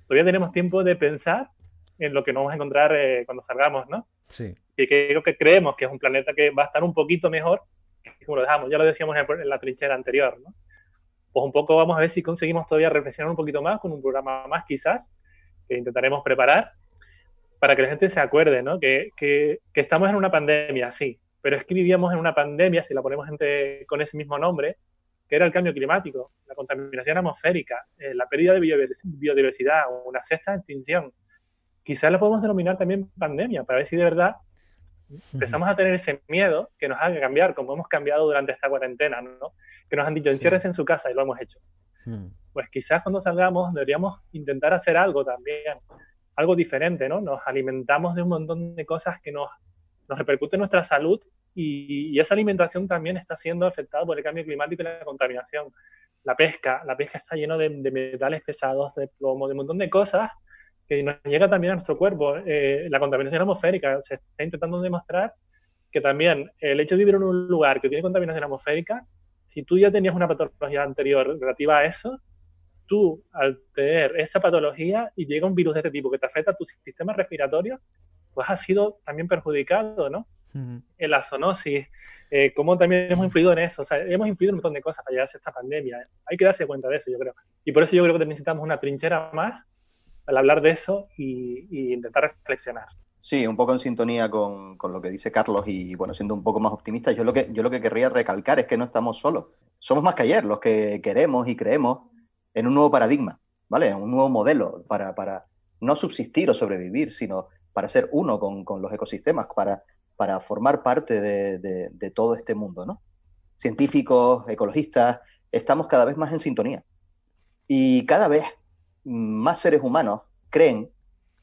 Todavía tenemos tiempo de pensar en lo que nos vamos a encontrar eh, cuando salgamos, ¿no? Sí. Y creo que creemos que es un planeta que va a estar un poquito mejor que como lo dejamos. Ya lo decíamos en la trinchera anterior, ¿no? Pues un poco vamos a ver si conseguimos todavía reflexionar un poquito más con un programa más quizás que intentaremos preparar para que la gente se acuerde, ¿no? Que, que, estamos en una pandemia, sí, pero es que vivíamos en una pandemia, si la ponemos gente con ese mismo nombre, que era el cambio climático, la contaminación atmosférica, eh, la pérdida de biodiversidad, una sexta extinción. Quizás la podemos denominar también pandemia, para ver si de verdad empezamos a tener ese miedo que nos haga cambiar, como hemos cambiado durante esta cuarentena, ¿no? Que nos han dicho, enciérrese en su casa y lo hemos hecho. Pues quizás cuando salgamos deberíamos intentar hacer algo también algo diferente, ¿no? Nos alimentamos de un montón de cosas que nos, nos repercuten en nuestra salud y, esa alimentación también está siendo afectada por el cambio climático y la contaminación. la pesca. La pesca está lleno de, metales pesados, de plomo, de un montón de cosas que nos llega también a nuestro cuerpo. Eh, la contaminación atmosférica se está intentando demostrar que también el hecho de vivir en un lugar que tiene contaminación atmosférica, si tú ya tenías una patología anterior relativa a eso, tú al tener esa patología y llega un virus de este tipo que te afecta a tu sistema respiratorio, pues has sido también perjudicado, ¿no? En la zoonosis, eh, cómo también hemos influido en eso, o sea, hemos influido en un montón de cosas para llegar a esta pandemia. Hay que darse cuenta de eso, yo creo. Y por eso yo creo que necesitamos una trinchera más al hablar de eso y, intentar reflexionar. Sí, un poco en sintonía con, con, lo que dice Carlos y bueno, siendo un poco más optimista, yo lo que yo lo que querría recalcar es que no estamos solos. Somos más que ayer los que queremos y creemos en un nuevo paradigma, ¿vale? Un nuevo modelo para, para no subsistir o sobrevivir, sino para ser uno con, con los ecosistemas, para, para formar parte de, de, todo este mundo, ¿no? Científicos, ecologistas, estamos cada vez más en sintonía. Y cada vez más seres humanos creen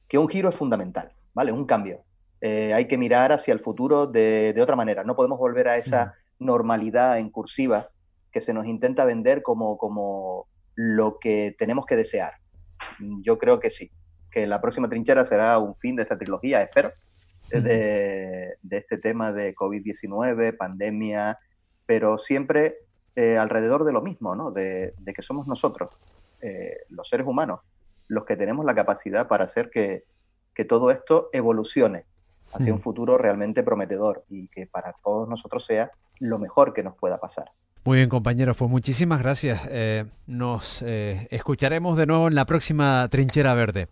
que un giro es fundamental, ¿vale? Un cambio. Eh, hay que mirar hacia el futuro de, de, otra manera. No podemos volver a esa normalidad en cursiva que se nos intenta vender como, como lo que tenemos que desear. Yo creo que sí, que la próxima trinchera será un fin de esta trilogía, espero, de, este tema de COVID-19, pandemia, pero siempre eh, alrededor de lo mismo, ¿no? De, que somos nosotros, eh, los seres humanos, los que tenemos la capacidad para hacer que, que todo esto evolucione hacia un futuro realmente prometedor y que para todos nosotros sea lo mejor que nos pueda pasar. Muy bien, compañeros, pues muchísimas gracias. Eh, nos eh, escucharemos de nuevo en la próxima Trinchera Verde.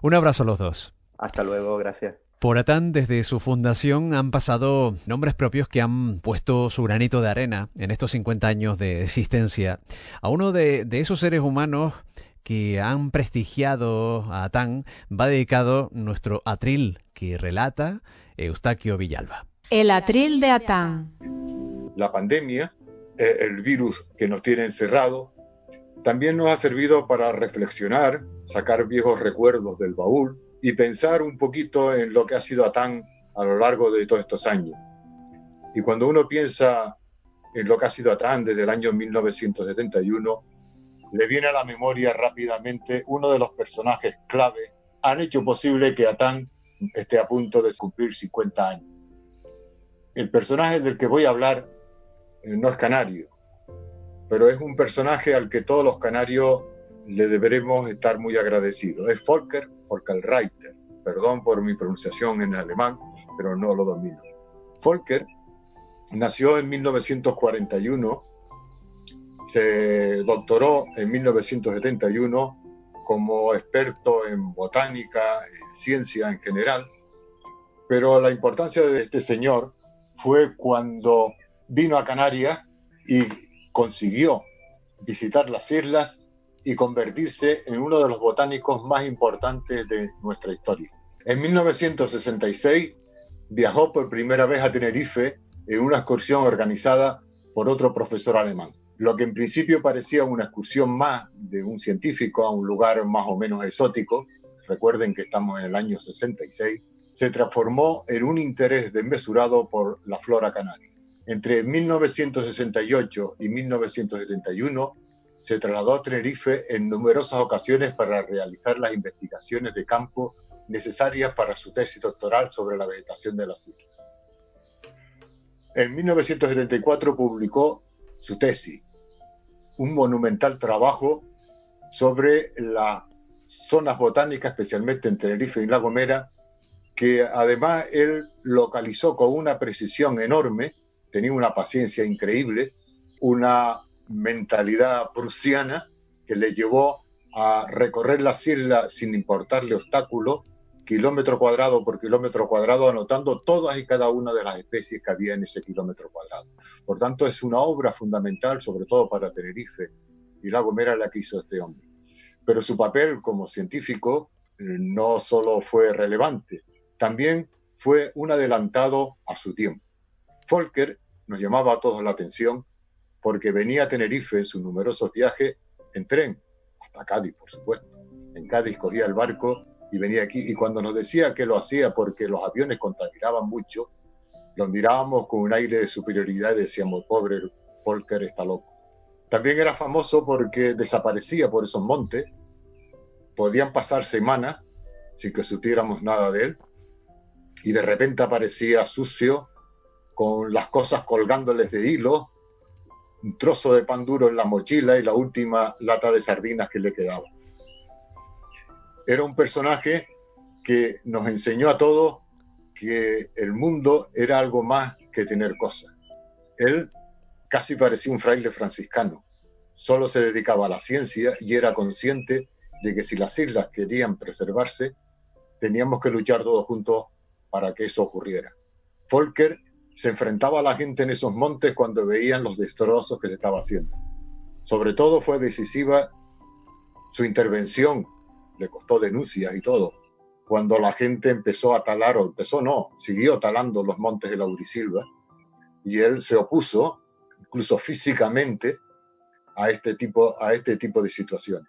Un abrazo a los dos. Hasta luego, gracias. Por Atán, desde su fundación, han pasado nombres propios que han puesto su granito de arena en estos 50 años de existencia. A uno de, esos seres humanos que han prestigiado a Atán va dedicado nuestro atril que relata Eustaquio Villalba. El atril de Atán. La pandemia eh, el virus que nos tiene encerrado, también nos ha servido para reflexionar, sacar viejos recuerdos del baúl y pensar un poquito en lo que ha sido Atán a lo largo de todos estos años. Y cuando uno piensa en lo que ha sido Atán desde el año 1971, le viene a la memoria rápidamente uno de los personajes clave han hecho posible que Atán esté a punto de cumplir 50 años. El personaje del que voy a hablar no es canario, pero es un personaje al que todos los canarios le deberemos estar muy agradecidos. Es Volker Reiter, perdón por mi pronunciación en alemán, pero no lo domino. Volker nació en 1941, se doctoró en 1971 como experto en botánica, en ciencia en general, pero la importancia de este señor fue cuando vino a Canarias y consiguió visitar las islas y convertirse en uno de los botánicos más importantes de nuestra historia. En 1966 viajó por primera vez a Tenerife en una excursión organizada por otro profesor alemán. Lo que en principio parecía una excursión más de un científico a un lugar más o menos exótico, recuerden que estamos en el año 66, se transformó en un interés desmesurado por la flora canaria. Entre 1968 y 1971 se trasladó a Tenerife en numerosas ocasiones para realizar las investigaciones de campo necesarias para su tesis doctoral sobre la vegetación de las islas. En 1974 publicó su tesis, un monumental trabajo sobre las zonas botánicas, especialmente en Tenerife y La Gomera, que además él localizó con una precisión enorme tenía una paciencia increíble, una mentalidad prusiana que le llevó a recorrer las islas sin importarle obstáculos, kilómetro cuadrado por kilómetro cuadrado, anotando todas y cada una de las especies que había en ese kilómetro cuadrado. Por tanto, es una obra fundamental, sobre todo para Tenerife y La Gomera, la que hizo este hombre. Pero su papel como científico eh, no solo fue relevante, también fue un adelantado a su tiempo. Volker nos llamaba a todos la atención porque venía a Tenerife en sus numerosos viajes en tren, hasta Cádiz, por supuesto. En Cádiz cogía el barco y venía aquí. Y cuando nos decía que lo hacía porque los aviones contaminaban mucho, lo mirábamos con un aire de superioridad y decíamos, pobre Volker está loco. También era famoso porque desaparecía por esos montes. Podían pasar semanas sin que supiéramos nada de él. Y de repente aparecía sucio, con las cosas colgándoles de hilo, un trozo de pan duro en la mochila y la última lata de sardinas que le quedaba. Era un personaje que nos enseñó a todos que el mundo era algo más que tener cosas. Él casi parecía un fraile franciscano, solo se dedicaba a la ciencia y era consciente de que si las islas querían preservarse, teníamos que luchar todos juntos para que eso ocurriera. Volker se enfrentaba a la gente en esos montes cuando veían los destrozos que se estaba haciendo. Sobre todo fue decisiva su intervención, le costó denuncias y todo, cuando la gente empezó a talar, o empezó no, siguió talando los montes de Laurisilva, y él se opuso, incluso físicamente, a este tipo, a este tipo de situaciones.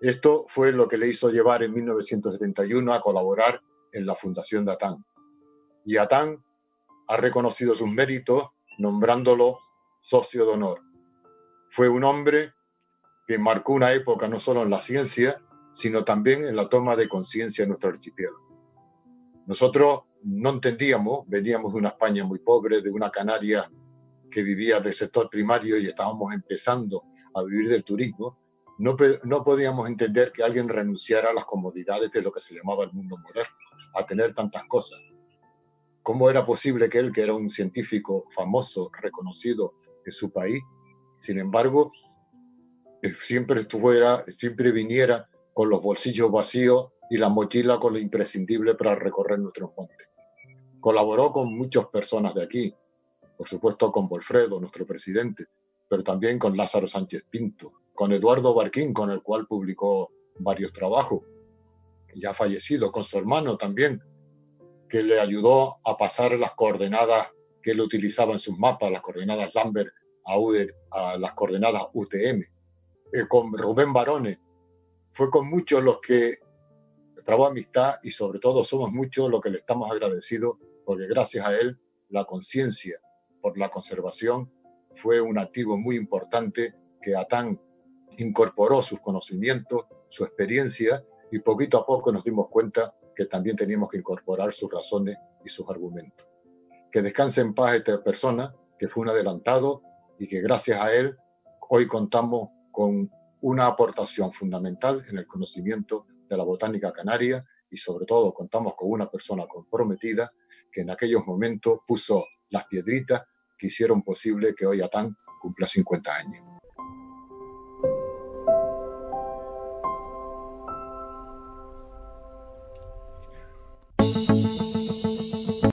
Esto fue lo que le hizo llevar en 1971 a colaborar en la Fundación de Atán. Y Atán ha reconocido sus méritos nombrándolo socio de honor. Fue un hombre que marcó una época no solo en la ciencia, sino también en la toma de conciencia en nuestro archipiélago. Nosotros no entendíamos, veníamos de una España muy pobre, de una Canaria que vivía del sector primario y estábamos empezando a vivir del turismo, no, no podíamos entender que alguien renunciara a las comodidades de lo que se llamaba el mundo moderno, a tener tantas cosas. ¿Cómo era posible que él, que era un científico famoso, reconocido en su país, sin embargo, eh, siempre estuviera, siempre viniera con los bolsillos vacíos y la mochila con lo imprescindible para recorrer nuestros montes? Colaboró con muchas personas de aquí, por supuesto con Bolfredo, nuestro presidente, pero también con Lázaro Sánchez Pinto, con Eduardo Barquín, con el cual publicó varios trabajos, ya fallecido, con su hermano también, que le ayudó a pasar las coordenadas que él utilizaba en sus mapas, las coordenadas Lambert a, a las coordenadas UTM, eh, con Rubén Barone. Fue con muchos los que trabó amistad y sobre todo somos muchos los que le estamos agradecidos porque gracias a él la conciencia por la conservación fue un activo muy importante que Atán incorporó sus conocimientos, su experiencia y poquito a poco nos dimos cuenta que también teníamos que incorporar sus razones y sus argumentos. Que descanse en paz esta persona, que fue un adelantado y que gracias a él hoy contamos con una aportación fundamental en el conocimiento de la botánica canaria y sobre todo contamos con una persona comprometida que en aquellos momentos puso las piedritas que hicieron posible que hoy Atán cumpla 50 años.